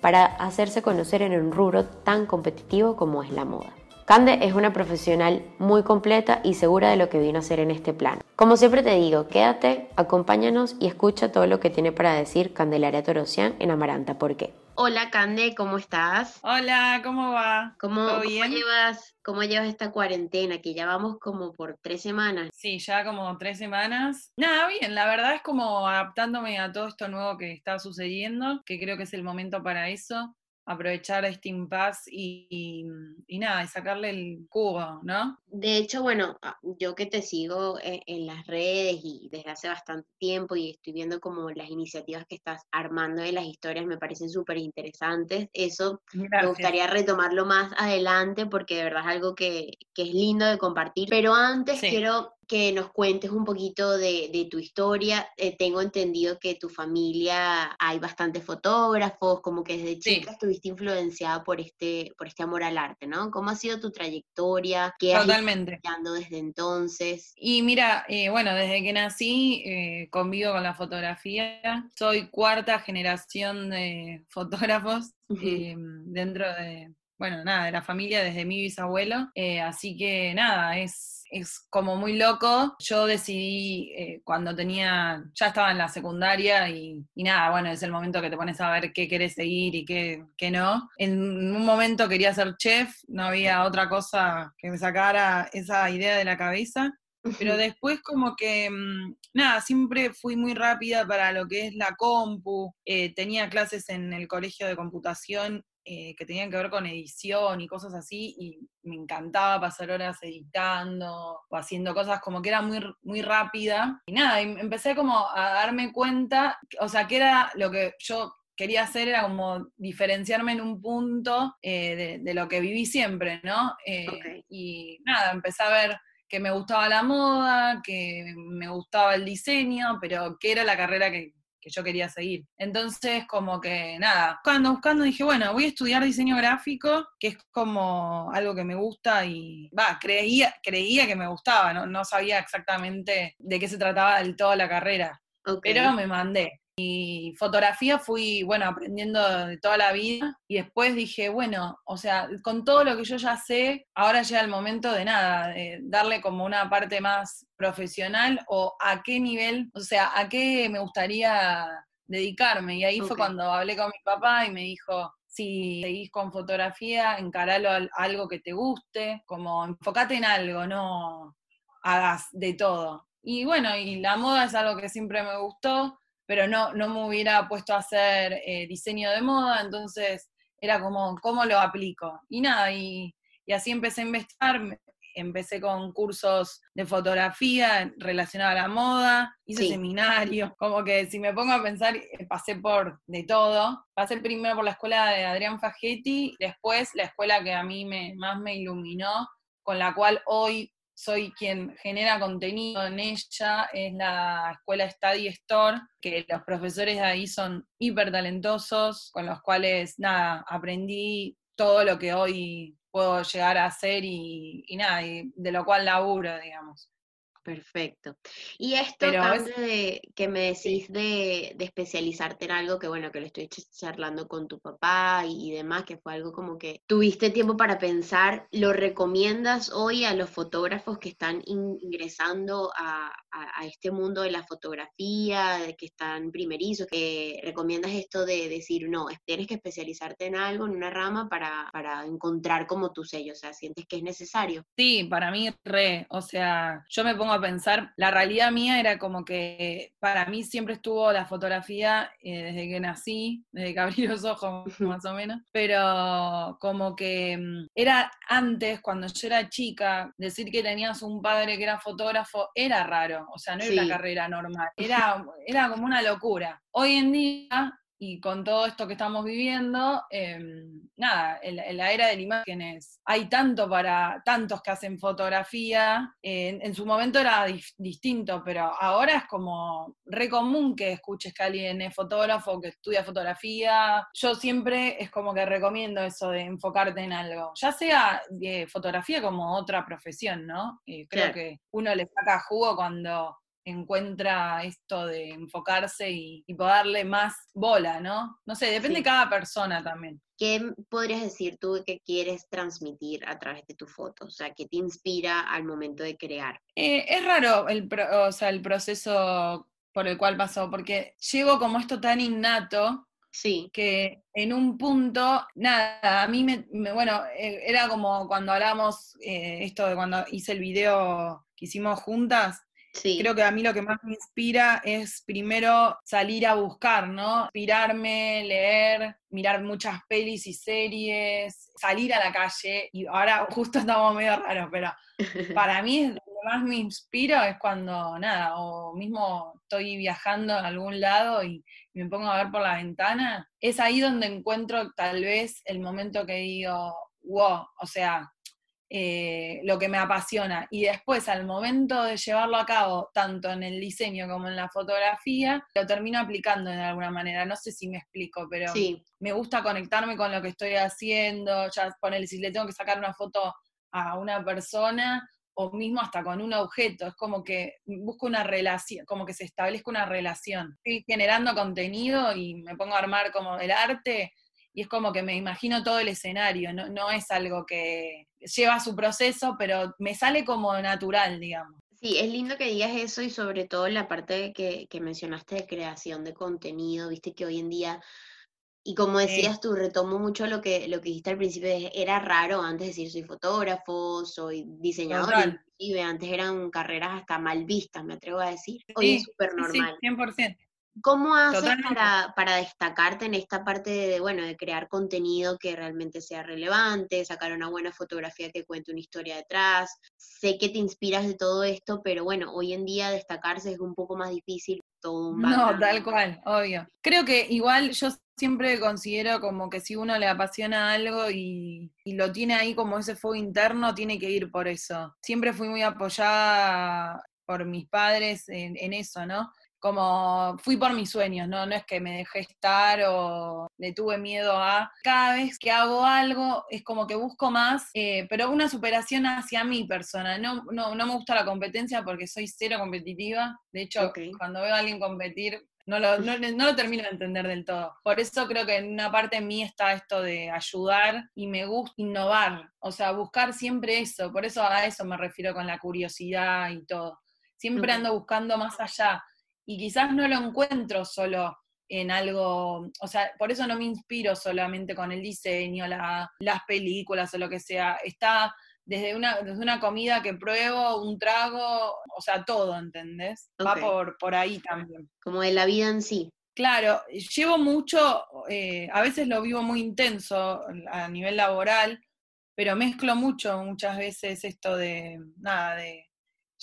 [SPEAKER 1] para hacerse conocer en un rubro tan competitivo como es la moda. Cande es una profesional muy completa y segura de lo que vino a hacer en este plan. Como siempre te digo, quédate, acompáñanos y escucha todo lo que tiene para decir Candelaria Torosian en Amaranta. ¿Por qué? Hola Cande, ¿cómo estás?
[SPEAKER 2] Hola, ¿cómo va?
[SPEAKER 1] ¿Cómo, llevas, ¿Cómo llevas esta cuarentena? Que ya vamos como por tres semanas.
[SPEAKER 2] Sí, ya como tres semanas. Nada, bien, la verdad es como adaptándome a todo esto nuevo que está sucediendo, que creo que es el momento para eso aprovechar este impasse y, y, nada, y sacarle el cubo, ¿no?
[SPEAKER 1] De hecho, bueno, ah, yo que te sigo en, en, las redes y desde hace bastante tiempo y estoy viendo como las iniciativas que estás armando de las historias me parecen súper interesantes. Eso me gustaría retomarlo más adelante porque de verdad es algo que, que es lindo de compartir. Pero antes quiero que nos cuentes un poquito de, tu historia. Eh, tengo entendido que tu familia hay bastantes fotógrafos, como que desde chica estuviste influenciada por este, por este amor al arte, ¿no? ¿Cómo ha sido tu trayectoria? ¿Qué
[SPEAKER 2] Totalmente.
[SPEAKER 1] has desde entonces?
[SPEAKER 2] Y mira, eh, bueno, desde que nací eh, convivo con la fotografía. Soy cuarta generación de fotógrafos dentro de, bueno, nada, de la familia desde mi bisabuelo. así que nada, es es como muy loco. Yo decidí eh, cuando tenía, ya estaba en la secundaria y, nada, bueno, es el momento que te pones a ver qué querés seguir y qué, qué no. En un momento quería ser chef, no había otra cosa que me sacara esa idea de la cabeza. Pero después como que, mm, nada, siempre fui muy rápida para lo que es la compu. Eh, tenía clases en el colegio de computación eh, que tenían que ver con edición y cosas así, y me encantaba pasar horas editando o haciendo cosas como que era muy, muy rápida. Y nada, empecé como a darme cuenta, o sea, que era lo que yo quería hacer era como diferenciarme en un punto eh, de, lo que viví siempre, ¿no? Eh, y nada, empecé a ver que me gustaba la moda, que me gustaba el diseño, pero que era la carrera que, yo quería seguir. Entonces, como que nada, buscando, buscando, dije, bueno, voy a estudiar diseño gráfico, que es como algo que me gusta y, va, creía, creía que me gustaba, no, no sabía exactamente de qué se trataba del todo la carrera. Pero me mandé. Y fotografía fui, bueno, aprendiendo de toda la vida y después dije, bueno, o sea, con todo lo que yo ya sé, ahora llega el momento de nada, de darle como una parte más profesional o a qué nivel, o sea, a qué me gustaría dedicarme. Y ahí fue cuando hablé con mi papá y me dijo, si seguís con fotografía, encaralo a algo que te guste, como enfócate en algo, no hagas de todo. Y bueno, y la moda es algo que siempre me gustó, pero no, no me hubiera puesto a hacer eh, diseño de moda, entonces era como, ¿cómo lo aplico? Y nada, y, así empecé a investigar, empecé con cursos de fotografía relacionados a la moda, hice seminarios, como que si me pongo a pensar, eh, pasé por de todo. Pasé primero por la escuela de Adrián Fagetti, después la escuela que a mí me, más me iluminó, con la cual hoy soy quien genera contenido en ella, es la escuela Study Store, que los profesores de ahí son hiper talentosos, con los cuales, nada, aprendí todo lo que hoy puedo llegar a hacer y, y nada, y de lo cual laburo, digamos.
[SPEAKER 1] Perfecto. Y esto antes de que me decís de, especializarte en algo, que bueno, que lo estoy charlando con tu papá y, demás, que fue algo como que tuviste tiempo para pensar, ¿lo recomiendas hoy a los fotógrafos que están ingresando a, este mundo de la fotografía, de que están primerizos, que recomiendas esto de decir, no, tienes que especializarte en algo, en una rama para, para encontrar como tu sello, o sea, sientes que es necesario?
[SPEAKER 2] Sí, para mí re, o sea, yo me pongo a pensar, la realidad mía era como que para mí siempre estuvo la fotografía eh, desde que nací, desde que abrí los ojos más o menos, pero como que mm, era antes, cuando yo era chica, decir que tenías un padre que era fotógrafo era raro, o sea, no era una carrera normal, era, era como una locura. Hoy en día y con todo esto que estamos viviendo, em, nada, en, la era de las imágenes hay tanto para tantos que hacen fotografía, en, su momento era distinto, pero ahora es como re común que escuches que alguien es fotógrafo, que estudia fotografía. Yo siempre es como que recomiendo eso de enfocarte en algo, ya sea de fotografía como otra profesión, ¿no? creo que uno le saca jugo cuando encuentra esto de enfocarse y, y darle más bola, ¿no? No sé, depende de cada persona también.
[SPEAKER 1] ¿Qué podrías decir tú que quieres transmitir a través de tu foto? O sea, ¿qué te inspira al momento de crear?
[SPEAKER 2] Eh, es raro el, o sea, el proceso por el cual pasó, porque llevo como esto tan innato
[SPEAKER 1] Sí.
[SPEAKER 2] Que en un punto, nada, a mí me, bueno, eh, era como cuando hablamos eh, esto de cuando hice el video que hicimos juntas, Creo que a mí lo que más me inspira es primero salir a buscar, ¿no? Inspirarme, leer, mirar muchas pelis y series, salir a la calle. Y ahora justo estamos medio raros, pero *laughs* para mí lo que más me inspiro es cuando, nada, o mismo estoy viajando a algún lado y me pongo a ver por la ventana. Es ahí donde encuentro tal vez el momento que digo, wow, o sea, eh, lo que me apasiona. Y después, al momento de llevarlo a cabo, tanto en el diseño como en la fotografía, lo termino aplicando de alguna manera. No sé si me explico, pero me gusta conectarme con lo que estoy haciendo, ya ponerle, si le tengo que sacar una foto a una persona o mismo hasta con un objeto, es como que busco una relación, como que se establezca una relación. Estoy generando contenido y me pongo a armar como el arte y es como que me imagino todo el escenario, no, no es algo que lleva su proceso, pero me sale como natural, digamos.
[SPEAKER 1] Sí, es lindo que digas eso y sobre todo la parte que, que mencionaste de creación de contenido, viste que hoy en día, y como decías tú, retomo mucho lo que, lo que dijiste al principio, era raro antes decir soy fotógrafo, soy diseñador, inclusive antes eran carreras hasta mal vistas, me atrevo a decir, hoy es súper normal.
[SPEAKER 2] Sí, 100%.
[SPEAKER 1] ¿Cómo haces para, destacarte en esta parte de, bueno, de crear contenido que realmente sea relevante, sacar una buena fotografía que cuente una historia detrás? Sé que te inspiras de todo esto, pero bueno, hoy en día destacarse es un poco más difícil. todo un
[SPEAKER 2] No, tal cual, obvio. Creo que igual yo siempre considero como que si uno le apasiona algo y, lo tiene ahí como ese fuego interno, tiene que ir por eso. Siempre fui muy apoyada por mis padres en, en eso, ¿no? Como fui por mis sueños, ¿no? No es que me dejé estar o le tuve miedo a... Cada vez que hago algo es como que busco más, eh, pero una superación hacia mi persona. No, no, no me gusta la competencia porque soy cero competitiva. De hecho, cuando veo a alguien competir, no lo, no, no lo, termino de entender del todo. Por eso creo que en una parte de mí está esto de ayudar y me gusta innovar, o sea, buscar siempre eso. Por eso a eso me refiero con la curiosidad y todo. Siempre ando buscando más allá y quizás no lo encuentro solo en algo, o sea, por eso no me inspiro solamente con el diseño, las películas o lo que sea, está desde una, desde una comida que pruebo, un trago, o sea, todo, ¿entendés? Va por, por ahí también.
[SPEAKER 1] Como de la vida en sí.
[SPEAKER 2] Claro, llevo mucho, eh, a veces lo vivo muy intenso a nivel laboral, pero mezclo mucho muchas veces esto de, nada, de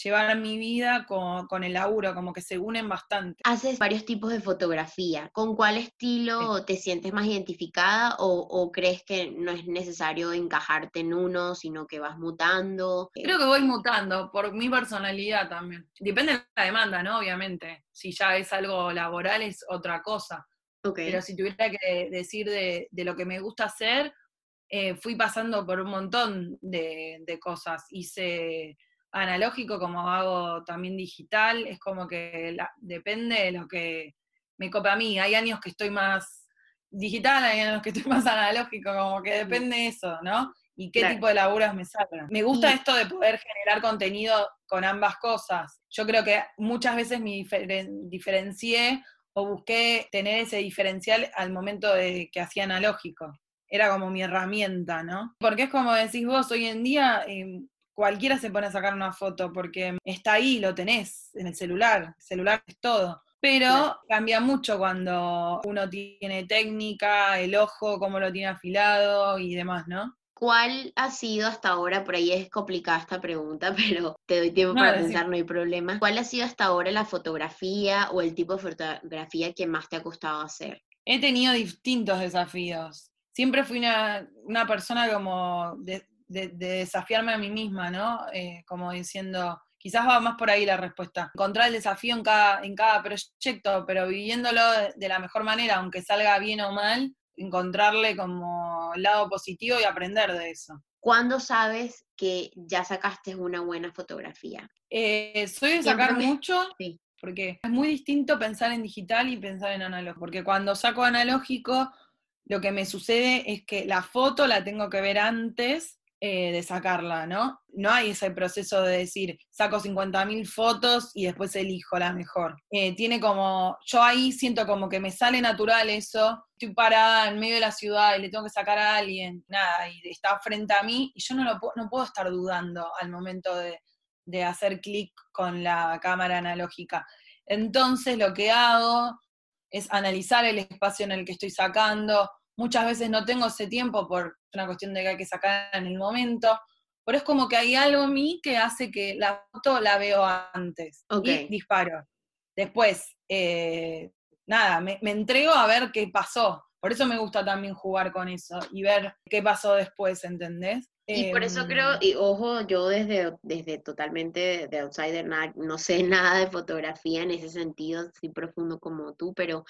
[SPEAKER 2] llevar mi vida con, el laburo, como que se unen bastante.
[SPEAKER 1] Haces varios tipos de fotografía. ¿Con cuál estilo te sientes más identificada o, crees que no es necesario encajarte en uno, sino que vas mutando?
[SPEAKER 2] Creo que voy mutando por mi personalidad también. Depende de la demanda, ¿no? Obviamente. Si ya es algo laboral es otra cosa. Pero si tuviera que decir de, lo que me gusta hacer, eh, fui pasando por un montón de, de cosas. Hice analógico como hago también digital, es como que depende de lo que me copa a mí. Hay años que estoy más digital, hay años que estoy más analógico, como que depende de eso, ¿no? Y qué tipo de laburas me salen. Me gusta esto de poder generar contenido con ambas cosas. Yo creo que muchas veces me diferencié o busqué tener ese diferencial al momento de que hacía analógico. Era como mi herramienta, ¿no? Porque es como decís vos, hoy en día em, cualquiera se pone a sacar una foto porque está ahí, lo tenés en el celular, el celular es todo. Pero cambia mucho cuando uno tiene técnica, el ojo, cómo lo tiene afilado y demás, ¿no?
[SPEAKER 1] ¿Cuál ha sido hasta ahora, por ahí es complicada esta pregunta, *laughs* pero te doy tiempo para pensar, no hay problema. ¿Cuál ha sido hasta ahora la fotografía o el tipo de fotografía que más te ha costado hacer?
[SPEAKER 2] He tenido distintos desafíos. Siempre fui una, una persona como de, de, desafiarme a mí misma, ¿no? Eh, como diciendo, quizás va más por ahí la respuesta. Encontrar el desafío en cada, en cada proyecto, pero viviéndolo de, la mejor manera, aunque salga bien o mal, encontrarle como el lado positivo y aprender de eso.
[SPEAKER 1] ¿Cuándo sabes que ya sacaste una buena fotografía?
[SPEAKER 2] Eh, soy de sacar mucho, porque es muy distinto pensar en digital y pensar en analógico, porque cuando saco analógico, lo que me sucede es que la foto la tengo que ver antes eh, de sacarla, ¿no? No hay ese proceso de decir, saco 50.000 fotos y después elijo la mejor. Eh, tiene como, yo ahí siento como que me sale natural eso, estoy parada en medio de la ciudad y le tengo que sacar a alguien, nada, y está frente a mí y yo no, lo, no puedo estar dudando al momento de, de hacer clic con la cámara analógica. Entonces lo que hago es analizar el espacio en el que estoy sacando, Muchas veces no tengo ese tiempo por una cuestión de que hay que sacar en el momento, pero es como que hay algo en mí que hace que la foto la veo antes y disparo. Después, eh, nada, me, entrego a ver qué pasó. Por eso me gusta también jugar con eso y ver qué pasó después, ¿entendés?
[SPEAKER 1] Y por eso creo, em, y ojo, yo desde, desde totalmente de outsider no sé *laughs* nada de fotografía en ese sentido, así profundo como tú, pero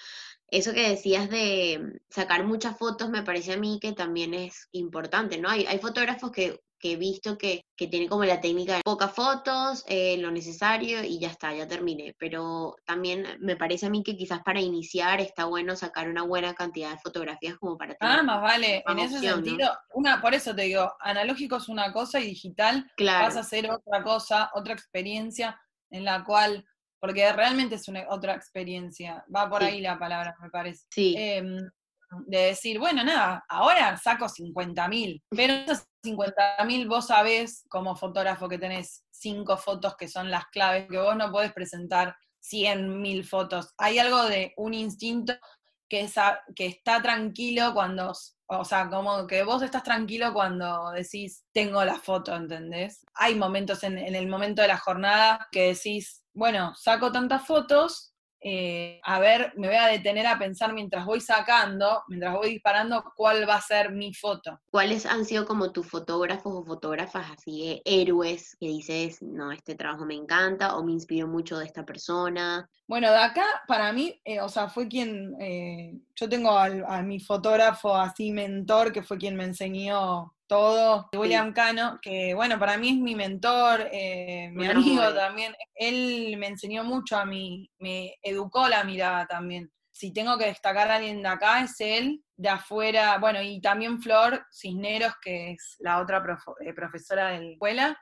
[SPEAKER 1] eso que decías de sacar muchas fotos me parece a mí que también es importante, ¿no? Hay, hay fotógrafos que que he visto que, que tiene como la técnica de pocas fotos, eh, lo necesario y ya está, ya terminé. Pero también me parece a mí que quizás para iniciar está bueno sacar una buena cantidad de fotografías como para
[SPEAKER 2] Ah, más vale, en ese sentido, una, por eso te digo, analógico es una cosa y digital vas a hacer otra cosa, otra experiencia en la cual porque realmente es una otra experiencia. Va por ahí la palabra, me parece.
[SPEAKER 1] Sí.
[SPEAKER 2] Em, de decir, bueno, nada, ahora saco 50.000, pero esos 50.000 vos sabés como fotógrafo que tenés cinco fotos que son las claves, que vos no podés presentar 100.000 fotos. Hay algo de un instinto que, es que está tranquilo cuando, o sea, como que vos estás tranquilo cuando decís, tengo la foto, ¿entendés? Hay momentos en, en el momento de la jornada que decís, bueno, saco tantas fotos, eh, a ver, me voy a detener a pensar mientras voy sacando, mientras voy disparando, cuál va a ser mi foto.
[SPEAKER 1] ¿Cuáles han sido como tus fotógrafos o fotógrafas así héroes que dices, no, este trabajo me encanta o me inspiró mucho de esta persona?
[SPEAKER 2] Bueno, de acá, para mí, eh, o sea, fue quien, eh, yo tengo a mi fotógrafo así mentor, que fue quien me enseñó todo, William Cano, que bueno, para mí es mi mentor, eh, mi amigo también, él me enseñó mucho a mí, me educó la mirada también. Si tengo que destacar a alguien de acá, es él, de afuera, bueno, y también Flor Cisneros, que es la otra eh, profesora de la escuela,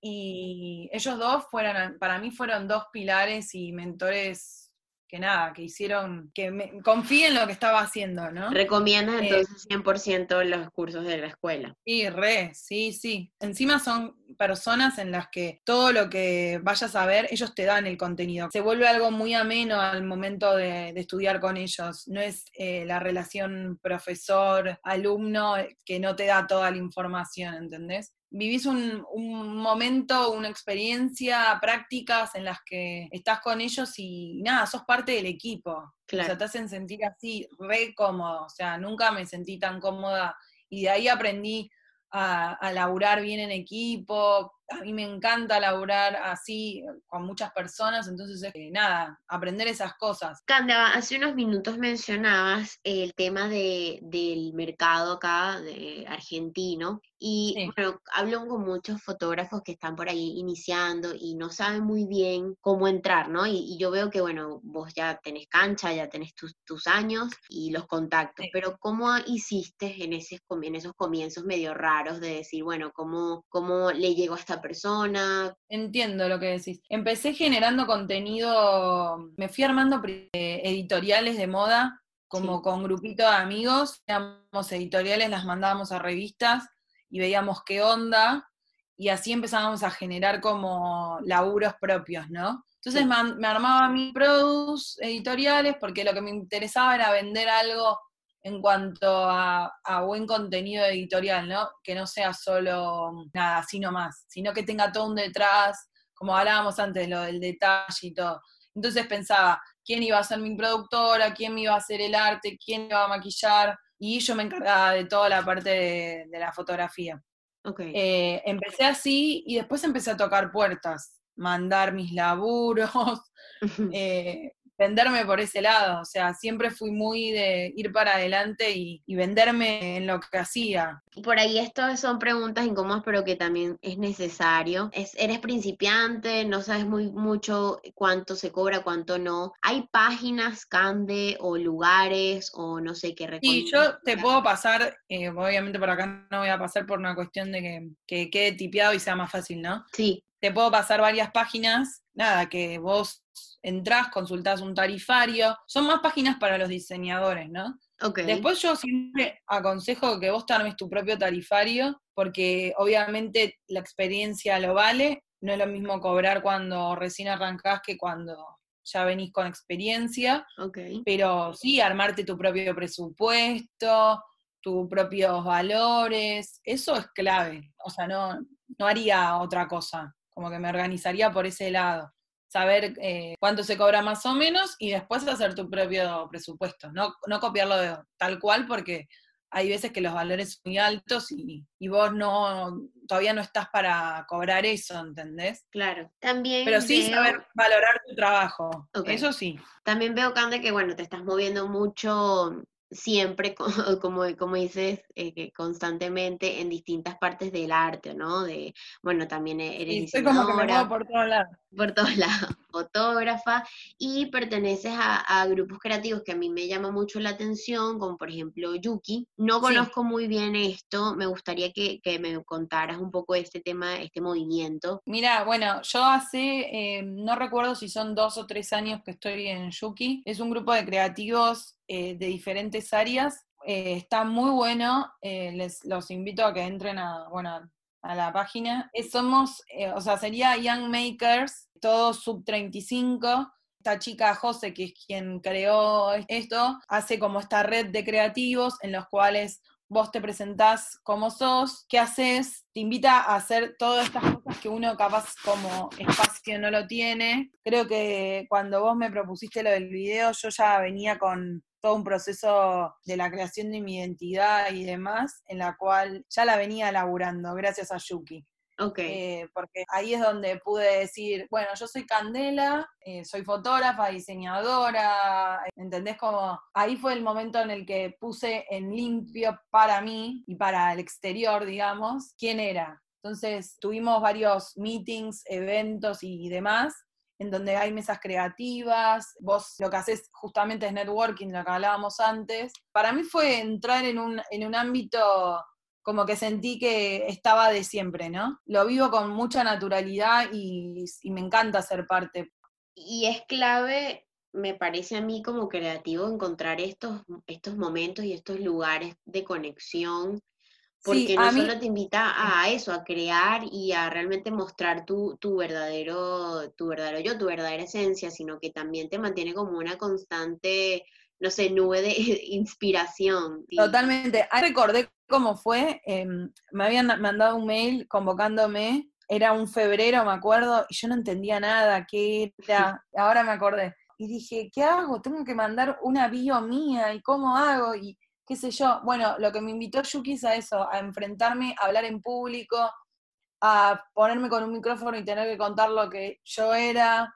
[SPEAKER 2] y ellos dos fueron, para mí fueron dos pilares y mentores que nada, que hicieron, que me, confíen en lo que estaba haciendo, ¿no?
[SPEAKER 1] ¿Recomiendas eh, entonces 100% los cursos de la escuela?
[SPEAKER 2] Sí, re, sí, sí. Encima son personas en las que todo lo que vayas a ver, ellos te dan el contenido. Se vuelve algo muy ameno al momento de, estudiar con ellos. No es eh, la relación profesor-alumno que no te da toda la información, ¿entendés? Vivís un, momento, una experiencia, prácticas en las que estás con ellos y nada, sos parte del equipo. O sea, te hacen sentir así, re cómodo. O sea, nunca me sentí tan cómoda. Y de ahí aprendí a, a laburar bien en equipo, a mí me encanta laburar así con muchas personas, entonces es nada, aprender esas cosas.
[SPEAKER 1] Canda, hace unos minutos mencionabas el tema de, del mercado acá, de argentino, y bueno, hablo con muchos fotógrafos que están por ahí iniciando y no saben muy bien cómo entrar, ¿no? Y, yo veo que, bueno, vos ya tenés cancha, ya tenés tus, tus años y los contactos, pero ¿cómo hiciste en, ese, en esos comienzos medio raros de decir, bueno, cómo, cómo le llegó a esta persona.
[SPEAKER 2] Entiendo lo que decís. Empecé generando contenido, me fui armando editoriales de moda, como con grupito de amigos, éramos editoriales, las mandábamos a revistas y veíamos qué onda, y así empezábamos a generar como laburos propios, ¿no? Entonces me, me, armaba mi produce editoriales porque lo que me interesaba era vender algo en cuanto a, buen contenido editorial, ¿no? Que no sea solo nada, así nomás, sino que tenga todo un detrás, como hablábamos antes, lo del detalle y todo. Entonces pensaba, ¿quién iba a ser mi productora? ¿Quién me iba a hacer el arte? ¿Quién me iba a maquillar? Y yo me encargaba de toda la parte de, la fotografía. Okay. Eh, empecé así y después empecé a tocar puertas, mandar mis laburos, *laughs* venderme por ese lado, o sea, siempre fui muy de ir para adelante y, venderme en lo que hacía.
[SPEAKER 1] Por ahí esto son preguntas incómodas, pero que también es necesario. Es, eres principiante, no sabes muy mucho cuánto se cobra, cuánto no. ¿Hay páginas, Cande, o lugares, o no sé qué
[SPEAKER 2] Sí, yo te puedo pasar, eh, obviamente por acá no voy a pasar por una cuestión de que, que quede tipeado y sea más fácil, ¿no?
[SPEAKER 1] Sí.
[SPEAKER 2] Te puedo pasar varias páginas, nada, que vos entrás, consultás un tarifario, son más páginas para los diseñadores, ¿no? Okay. Después yo siempre aconsejo que vos te armes tu propio tarifario, porque obviamente la experiencia lo vale, no es lo mismo cobrar cuando recién arrancás que cuando ya venís con experiencia, okay. pero sí armarte tu propio presupuesto, tus propios valores, eso es clave, o sea, no, no haría otra cosa, como que me organizaría por ese lado saber eh, cuánto se cobra más o menos y después hacer tu propio presupuesto, no, no copiarlo de, tal cual porque hay veces que los valores son muy altos y, vos no todavía no estás para cobrar eso, ¿entendés?
[SPEAKER 1] Claro. También
[SPEAKER 2] Pero sí saber valorar tu trabajo. Eso sí.
[SPEAKER 1] También veo, Cande, que bueno, te estás moviendo mucho siempre, *laughs* como, como dices, eh, constantemente en distintas partes del arte, ¿no? De, bueno, también e-, eres
[SPEAKER 2] sí, como que me muevo por todos lados.
[SPEAKER 1] Por todos *laughs* lados, fotógrafa, y perteneces a, grupos creativos que a mí me llama mucho la atención, como por ejemplo Yuki. No conozco muy bien esto, me gustaría que, me contaras un poco este tema, este movimiento.
[SPEAKER 2] Mira, bueno, yo hace, eh, no recuerdo si son dos o tres años que estoy en Yuki, es un grupo de creativos eh, de diferentes áreas. Eh, está muy bueno, eh, les los invito a que entren a, bueno, a la página. somos, o sea, sería Young Makers, todos sub 35. Esta chica José, que es quien creó esto, hace como esta red de creativos en los cuales vos te presentás como sos, qué haces, te invita a hacer todas estas cosas que uno capaz como espacio no lo tiene. Creo que cuando vos me propusiste lo del video, yo ya venía con todo un proceso de la creación de mi identidad y demás, en la cual ya la venía elaborando, gracias a Yuki.
[SPEAKER 1] Okay.
[SPEAKER 2] Eh, porque ahí es donde pude decir, bueno, yo soy Candela, eh, soy fotógrafa, diseñadora, ¿entendés? Como ahí fue el momento en el que puse en limpio para mí y para el exterior, digamos, quién era. Entonces tuvimos varios meetings, eventos y demás, en donde hay mesas creativas, vos lo que haces justamente es networking, lo que hablábamos antes. Para mí fue entrar en un, en un ámbito como que sentí que estaba de siempre, ¿no? Lo vivo con mucha naturalidad y, me encanta ser parte.
[SPEAKER 1] Y es clave, me parece a mí como creativo, encontrar estos, estos momentos y estos lugares de conexión, porque no solo te invita a eso, a crear y a realmente mostrar tu, tu, verdadero, tu verdadero yo, tu verdadera esencia, sino que también te mantiene como una constante no sé, nube de *laughs* inspiración.
[SPEAKER 2] Totalmente. Ahí recordé cómo fue. Em, me habían mandado un mail convocándome. Era un febrero, me acuerdo, y yo no entendía nada, qué *laughs* era. Ahora me acordé. Y dije, ¿qué hago? Tengo que mandar una bio mía, ¿y cómo hago? Y qué sé yo. Bueno, lo que me invitó Yuki es a eso, a enfrentarme, a hablar en público, a ponerme con un micrófono y tener que contar lo que yo era.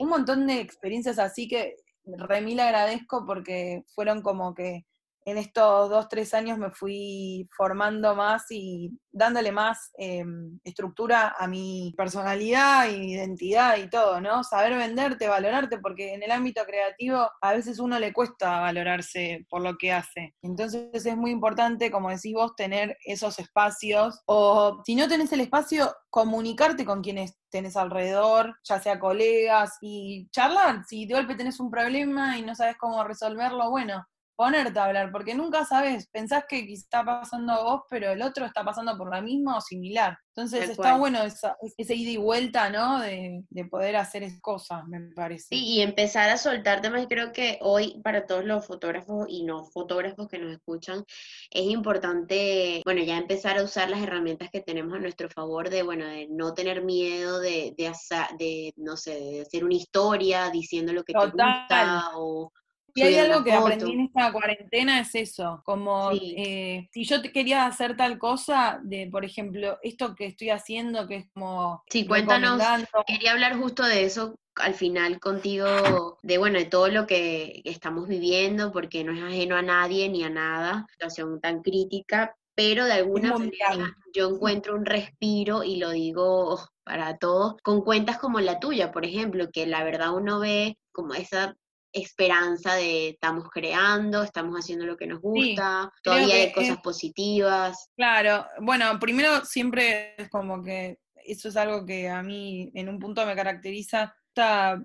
[SPEAKER 2] Un montón de experiencias así que remil agradezco porque fueron como que en estos dos, tres años me fui formando más y dándole más em, estructura a mi personalidad y identidad y todo, ¿no? Saber venderte, valorarte, porque en el ámbito creativo a veces uno le cuesta valorarse por lo que hace. Entonces es muy importante, como decís vos, tener esos espacios o si no tenés el espacio, comunicarte con quienes tenés alrededor, ya sea colegas, y charlar. Si de golpe tenés un problema y no sabes cómo resolverlo, bueno, ponerte a hablar, porque nunca sabes, pensás que está pasando a vos, pero el otro está pasando por la misma o similar. Entonces está bueno esa, ese ida y vuelta, ¿no? De, poder hacer cosas, me parece.
[SPEAKER 1] Sí, y empezar a soltar temas, creo que hoy para todos los fotógrafos y no fotógrafos que nos escuchan, es importante, bueno, ya empezar a usar las herramientas que tenemos a nuestro favor de, bueno, de no tener miedo de, de no sé, de hacer una historia diciendo lo que te gusta o
[SPEAKER 2] y hay algo que aprendí en esta cuarentena, es eso, como eh, si yo quería hacer tal cosa, de por ejemplo, esto que estoy haciendo, que es como...
[SPEAKER 1] Sí, cuéntanos, quería hablar justo de eso al final contigo, de bueno, de todo lo que estamos viviendo, porque no es ajeno a nadie ni a nada, situación tan crítica, pero de alguna manera yo encuentro un respiro y lo digo para todos, con cuentas como la tuya, por ejemplo, que la verdad uno ve como esa esperanza de estamos creando, estamos haciendo lo que nos gusta, todavía hay cosas positivas.
[SPEAKER 2] Claro, bueno, primero siempre es como que eso es algo que a mí en un punto me caracteriza,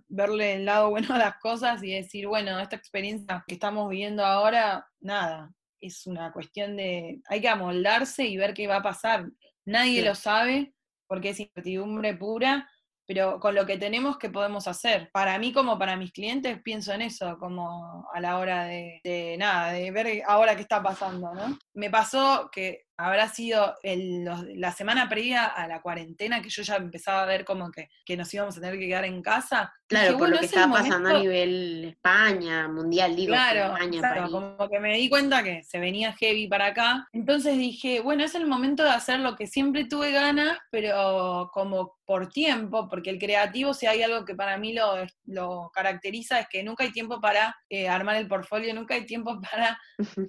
[SPEAKER 2] verle el lado *laughs* bueno a las cosas y decir, bueno, esta experiencia que estamos viviendo ahora, nada, es una cuestión de, hay que amoldarse y ver qué va a pasar. Nadie lo sabe porque es incertidumbre pura pero con lo que tenemos, ¿qué podemos hacer? Para mí como para mis clientes pienso en eso, como a la hora de, de nada, de ver ahora qué está pasando, ¿no? Me pasó que habrá sido la semana previa a la cuarentena que yo ya empezaba a ver como que, nos íbamos a tener que quedar en casa.
[SPEAKER 1] Claro, por lo que estaba pasando a nivel España, mundial, digo,
[SPEAKER 2] claro, España, como que me di cuenta que se venía heavy para acá. Entonces dije, bueno, es el momento de hacer lo que siempre tuve ganas, pero como por tiempo, porque el creativo, si hay algo que para mí lo, lo caracteriza, es que nunca hay tiempo para eh, armar el portfolio, nunca hay tiempo *laughs* para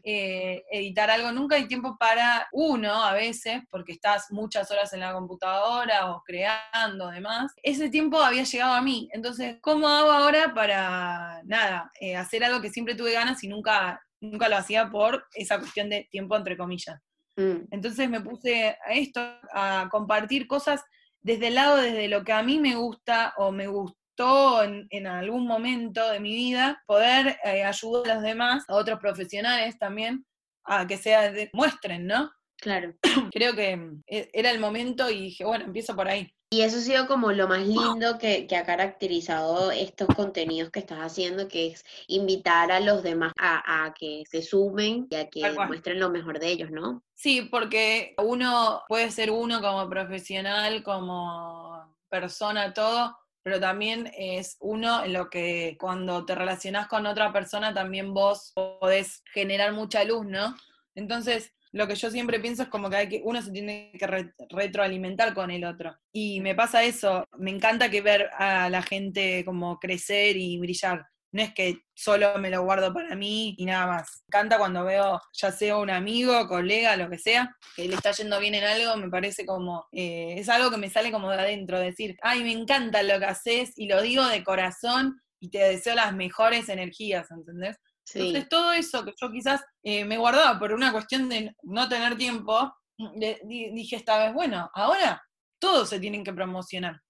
[SPEAKER 2] eh, editar algo, nunca hay tiempo para uno a veces, porque estás muchas horas en la computadora o creando, demás. Ese tiempo había llegado a mí. Entonces, ¿cómo hago ahora para, nada, eh, hacer algo que siempre tuve ganas y nunca, nunca lo hacía por esa cuestión de tiempo, entre comillas? Mm. Entonces me puse a esto, a compartir cosas desde el lado, desde lo que a mí me gusta o me gustó en, algún momento de mi vida, poder eh, ayudar a los demás, a otros profesionales también, a que se muestren, ¿no?
[SPEAKER 1] Claro. *coughs*
[SPEAKER 2] Creo que eh, era el momento y dije, bueno, empiezo por ahí.
[SPEAKER 1] Y eso ha sido como lo más lindo que, ha caracterizado estos contenidos que estás haciendo, que es invitar a los demás a, que se sumen y a que muestren lo mejor de ellos, ¿no?
[SPEAKER 2] Sí, porque uno puede ser uno como profesional, como persona, todo, pero también es uno en lo que cuando te relacionas con otra persona también vos podés generar mucha luz, ¿no? Entonces, lo que yo siempre pienso es como que, hay que uno se tiene que retroalimentar con el otro. Y me pasa eso, me encanta que ver a la gente como crecer y brillar. No es que solo me lo guardo para mí y nada más. Me encanta cuando veo, ya sea un amigo, colega, lo que sea, que le está yendo bien en algo, me parece como, eh, es algo que me sale como de adentro, decir, ay, me encanta lo que haces y lo digo de corazón y te deseo las mejores energías, ¿entendés? Entonces, todo eso que yo quizás eh, me guardaba por una cuestión de no tener tiempo, dije esta vez, bueno, ahora todos se tienen que promocionar.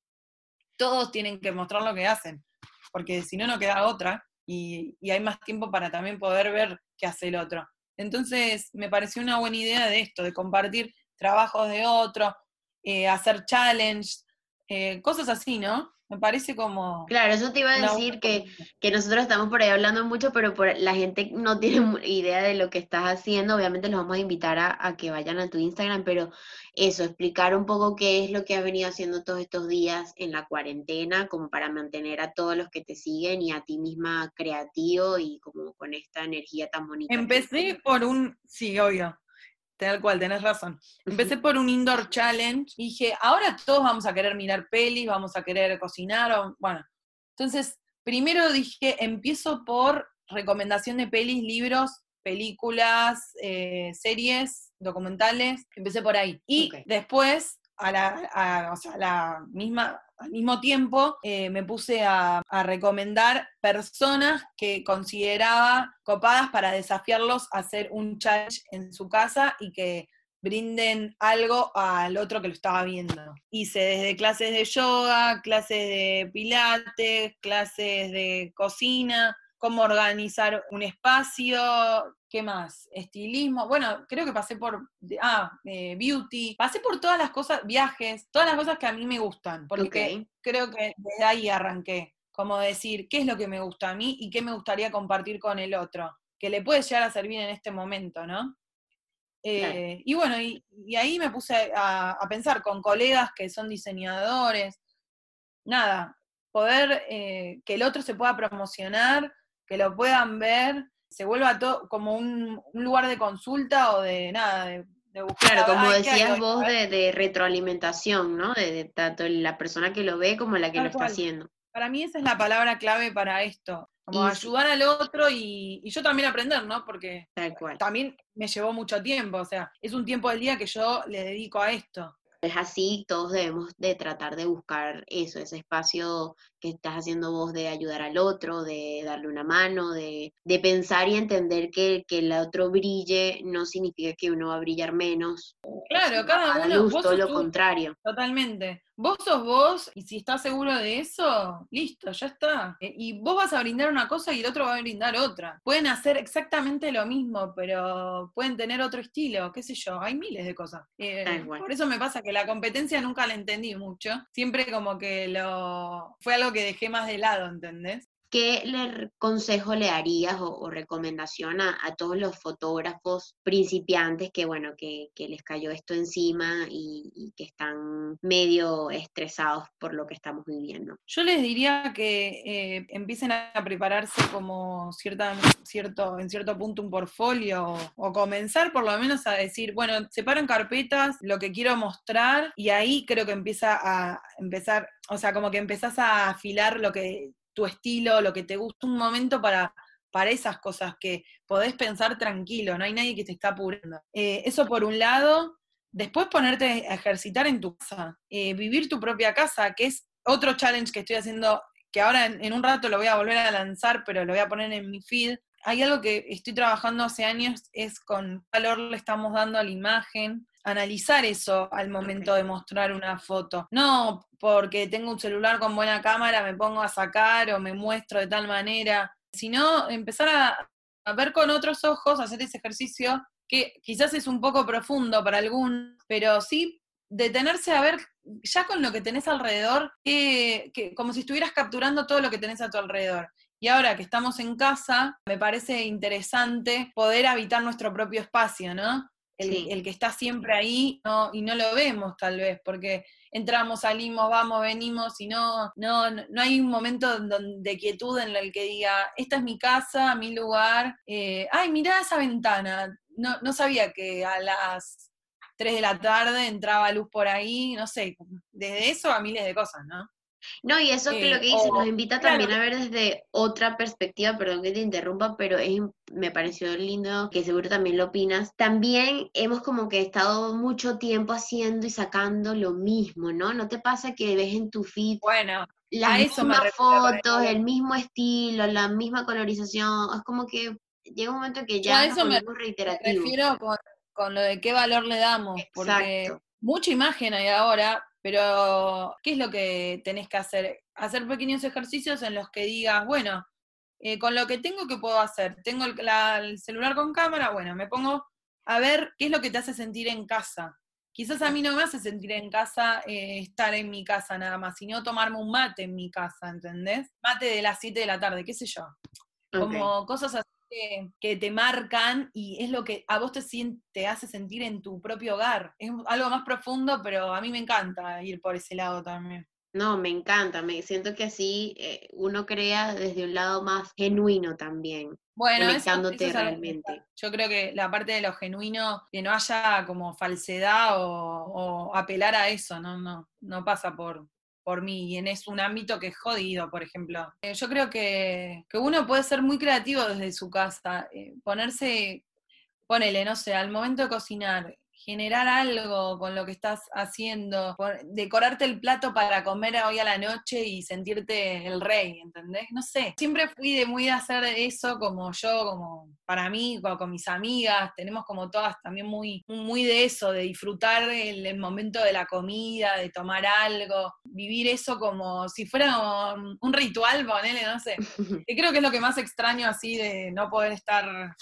[SPEAKER 2] Todos tienen que mostrar lo que hacen, porque si no, no queda otra y, hay más tiempo para también poder ver qué hace el otro. Entonces, me pareció una buena idea de esto, de compartir trabajos de otro, eh, hacer challenge, eh, cosas así, ¿no? Me parece como...
[SPEAKER 1] Claro, eso te iba a decir que, que, nosotros estamos por ahí hablando mucho, pero por, la gente no tiene idea de lo que estás haciendo. Obviamente los vamos a invitar a, que vayan a tu Instagram, pero eso, explicar un poco qué es lo que has venido haciendo todos estos días en la cuarentena, como para mantener a todos los que te siguen y a ti misma creativo y como con esta energía tan bonita.
[SPEAKER 2] Empecé por un, sí, obvio, Tal cual, tenés razón. Empecé por un indoor challenge dije, ahora todos vamos a querer mirar pelis, vamos a querer cocinar, o, bueno. Entonces, primero dije, empiezo por recomendación de pelis, libros, películas, eh, series, documentales. Empecé por ahí. Y después, a la, o sea, la misma, al mismo tiempo eh, me puse a, recomendar personas que consideraba copadas para desafiarlos a hacer un challenge en su casa y que brinden algo al otro que lo estaba viendo. Hice desde clases de yoga, clases de pilates, clases de cocina, cómo organizar un espacio, ¿qué más? Estilismo, bueno, creo que pasé por, ah, eh, beauty, pasé por todas las cosas, viajes, todas las cosas que a mí me gustan, porque creo que desde ahí arranqué, como decir, ¿qué es lo que me gusta a mí y qué me gustaría compartir con el otro? Que le puede llegar a servir en este momento, ¿no? Eh, y bueno, y, ahí me puse a, pensar con colegas que son diseñadores, nada, poder eh, que el otro se pueda promocionar que lo puedan ver, se vuelva todo como un, lugar de consulta o de nada, de, buscar.
[SPEAKER 1] Claro, como decías vos, de, retroalimentación, ¿no? De, tanto la persona que lo ve como la que lo está haciendo.
[SPEAKER 2] Para mí esa es la palabra clave para esto, como ayudar al otro y, yo también aprender, ¿no? Porque también me llevó mucho tiempo, o sea, es un tiempo del día que yo le dedico a esto
[SPEAKER 1] es así, todos debemos de tratar de buscar eso, ese espacio que estás haciendo vos de ayudar al otro, de darle una mano, de, pensar y entender que, que el otro brille no significa que uno va a brillar menos.
[SPEAKER 2] Claro, cada uno.
[SPEAKER 1] todo lo contrario.
[SPEAKER 2] Totalmente. Vos sos vos y si estás seguro de eso, listo, ya está. Eh, y vos vas a brindar una cosa y el otro va a brindar otra. Pueden hacer exactamente lo mismo, pero pueden tener otro estilo, qué sé yo, hay miles de cosas. Eh, por eso me pasa que la competencia nunca la entendí mucho. Siempre como que lo fue algo que dejé más de lado, ¿entendés?
[SPEAKER 1] ¿Qué le, consejo le darías o, recomendación a, todos los fotógrafos principiantes que, bueno, que, les cayó esto encima y, que están medio estresados por lo que estamos viviendo?
[SPEAKER 2] Yo les diría que eh, empiecen a prepararse como cierta, cierto, en cierto punto un portfolio o, comenzar por lo menos a decir, bueno, separo en carpetas lo que quiero mostrar y ahí creo que empieza a empezar, o sea, como que empezás a afilar lo que tu estilo, lo que te gusta, un momento para, para esas cosas que podés pensar tranquilo, no hay nadie que te está apurando. Eh, eso por un lado. Después ponerte a ejercitar en tu casa, eh, vivir tu propia casa, que es otro challenge que estoy haciendo, que ahora en, un rato lo voy a volver a lanzar, pero lo voy a poner en mi feed. Hay algo que estoy trabajando hace años, es con valor le estamos dando a la imagen, analizar eso al momento de mostrar una foto. No porque tengo un celular con buena cámara, me pongo a sacar o me muestro de tal manera, sino empezar a, ver con otros ojos, hacer ese ejercicio que quizás es un poco profundo para algún, pero sí detenerse a ver ya con lo que tenés alrededor, que, como si estuvieras capturando todo lo que tenés a tu alrededor. Y ahora que estamos en casa, me parece interesante poder habitar nuestro propio espacio, ¿no? El, que está siempre ahí y no lo vemos tal vez, porque entramos, salimos, vamos, venimos, y no, no, no hay un momento de quietud en el que diga, esta es mi casa, mi lugar, eh, ay, mira esa ventana, no, no sabía que a las 3 de la tarde entraba luz por ahí, no sé, desde eso a miles de cosas, ¿no?
[SPEAKER 1] No, y eso que lo que dice nos invita también a ver desde otra perspectiva, perdón que te interrumpa, pero es, me pareció lindo, que seguro también lo opinas. También hemos como que estado mucho tiempo haciendo y sacando lo mismo, ¿no? ¿No te pasa que ves en tu feed
[SPEAKER 2] bueno,
[SPEAKER 1] las mismas fotos, el mismo estilo, la misma colorización? Es como que llega un momento que ya
[SPEAKER 2] eso me, reiterativo. Me refiero con, lo de qué valor le damos, porque mucha imagen hay ahora, pero, ¿qué es lo que tenés que hacer? Hacer pequeños ejercicios en los que digas, bueno, eh, con lo que tengo, ¿qué puedo hacer? Tengo el, celular con cámara, bueno, me pongo a ver qué es lo que te hace sentir en casa. Quizás a mí no me hace sentir en casa eh, estar en mi casa nada más, sino tomarme un mate en mi casa, ¿entendés? Mate de las 7 de la tarde, qué sé yo. Como cosas así que, te marcan y es lo que a vos te, te hace sentir en tu propio hogar. Es algo más profundo, pero a mí me encanta ir por ese lado también.
[SPEAKER 1] No, me encanta, me siento que así eh, uno crea desde un lado más genuino también. Bueno, conectándote realmente.
[SPEAKER 2] Yo creo que la parte de lo genuino, que no haya como falsedad o, o apelar a eso, no, no, no pasa por, por mí y en es un ámbito que es jodido, por ejemplo. Eh, yo creo que, uno puede ser muy creativo desde su casa, eh, ponerse, ponele, no sé, al momento de cocinar, generar algo con lo que estás haciendo, decorarte el plato para comer hoy a la noche y sentirte el rey, ¿entendés? No sé, siempre fui de muy de hacer eso como yo, como para mí, con, mis amigas, tenemos como todas también muy, muy de eso, de disfrutar el, momento de la comida, de tomar algo, vivir eso como si fuera un, ritual, ponele, no sé. *laughs* Y creo que es lo que más extraño así de no poder estar,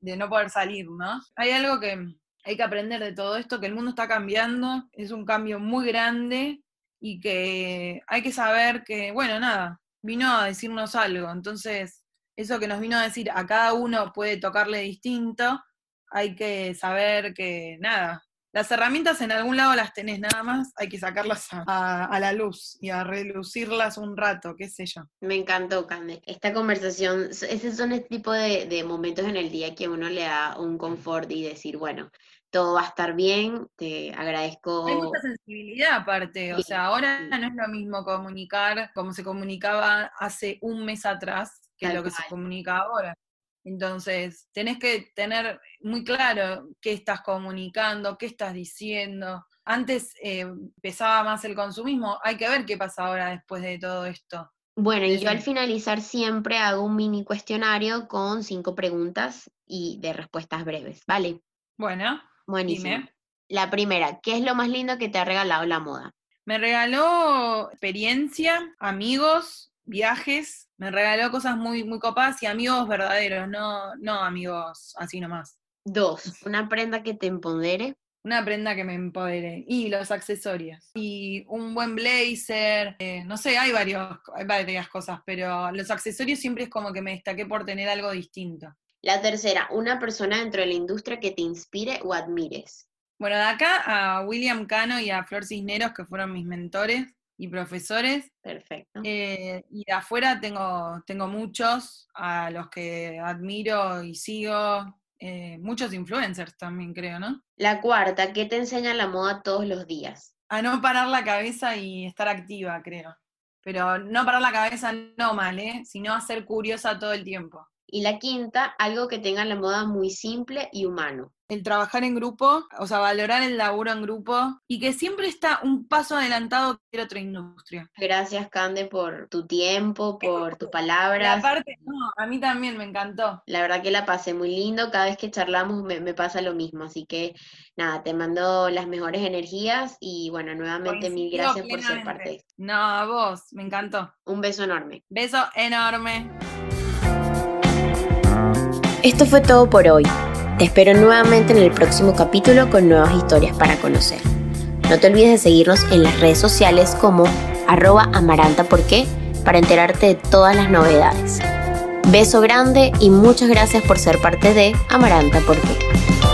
[SPEAKER 2] de no poder salir, ¿no? Hay algo que hay que aprender de todo esto, que el mundo está cambiando, es un cambio muy grande y que hay que saber que, bueno, nada, vino a decirnos algo. Entonces, eso que nos vino a decir a cada uno puede tocarle distinto, hay que saber que, nada, las herramientas en algún lado las tenés nada más, hay que sacarlas a, la luz y a relucirlas un rato, qué sé yo.
[SPEAKER 1] Me encantó, Cande. Esta conversación, esos son el tipo de, de momentos en el día que uno le da un confort y decir, bueno, todo va a estar bien, te agradezco.
[SPEAKER 2] Hay mucha sensibilidad aparte, o sea, ahora no es lo mismo comunicar como se comunicaba hace un mes atrás que lo que se comunica ahora. Entonces, tenés que tener muy claro qué estás comunicando, qué estás diciendo. Antes eh, pesaba más el consumismo, hay que ver qué pasa ahora después de todo esto.
[SPEAKER 1] Bueno, y yo al finalizar siempre hago un mini cuestionario con cinco preguntas y de respuestas breves, ¿vale?
[SPEAKER 2] Bueno.
[SPEAKER 1] Buenísimo. La primera, ¿qué es lo más lindo que te ha regalado la moda?
[SPEAKER 2] Me regaló experiencia, amigos, viajes, me regaló cosas muy, muy copadas y amigos verdaderos, no, no amigos así nomás.
[SPEAKER 1] Dos, una prenda que te empodere.
[SPEAKER 2] Una prenda que me empodere. Y los accesorios. Y un buen blazer. Eh, no sé, hay, varios, hay varias cosas, pero los accesorios siempre es como que me destaqué por tener algo distinto.
[SPEAKER 1] La tercera, una persona dentro de la industria que te inspire o admires.
[SPEAKER 2] Bueno, de acá a William Cano y a Flor Cisneros, que fueron mis mentores y profesores.
[SPEAKER 1] Perfecto.
[SPEAKER 2] Eh, y de afuera tengo, tengo muchos a los que admiro y sigo. Eh, muchos influencers también, creo, ¿no?
[SPEAKER 1] La cuarta, ¿qué te enseña la moda todos los días?
[SPEAKER 2] A no parar la cabeza y estar activa, creo. Pero no parar la cabeza no mal, ¿eh? Sino a ser curiosa todo el tiempo.
[SPEAKER 1] Y la quinta, algo que tenga la moda muy simple y humano.
[SPEAKER 2] El trabajar en grupo, o sea, valorar el laburo en grupo y que siempre está un paso adelantado que otra industria.
[SPEAKER 1] Gracias, Cande, por tu tiempo, *laughs* por tus palabras.
[SPEAKER 2] Aparte, no, a mí también me encantó.
[SPEAKER 1] La verdad que la pasé muy lindo. Cada vez que charlamos me, pasa lo mismo. Así que, nada, te mando las mejores energías y, bueno, nuevamente mil gracias por ser parte.
[SPEAKER 2] No, a vos, me encantó.
[SPEAKER 1] Un beso enorme.
[SPEAKER 2] Beso enorme.
[SPEAKER 3] Esto fue todo por hoy.
[SPEAKER 1] Te espero nuevamente en el próximo capítulo con nuevas historias para conocer. No te olvides de seguirnos en las redes sociales como arroba amaranta para enterarte de todas las novedades. Beso grande y muchas gracias por ser parte de Amaranta por qué.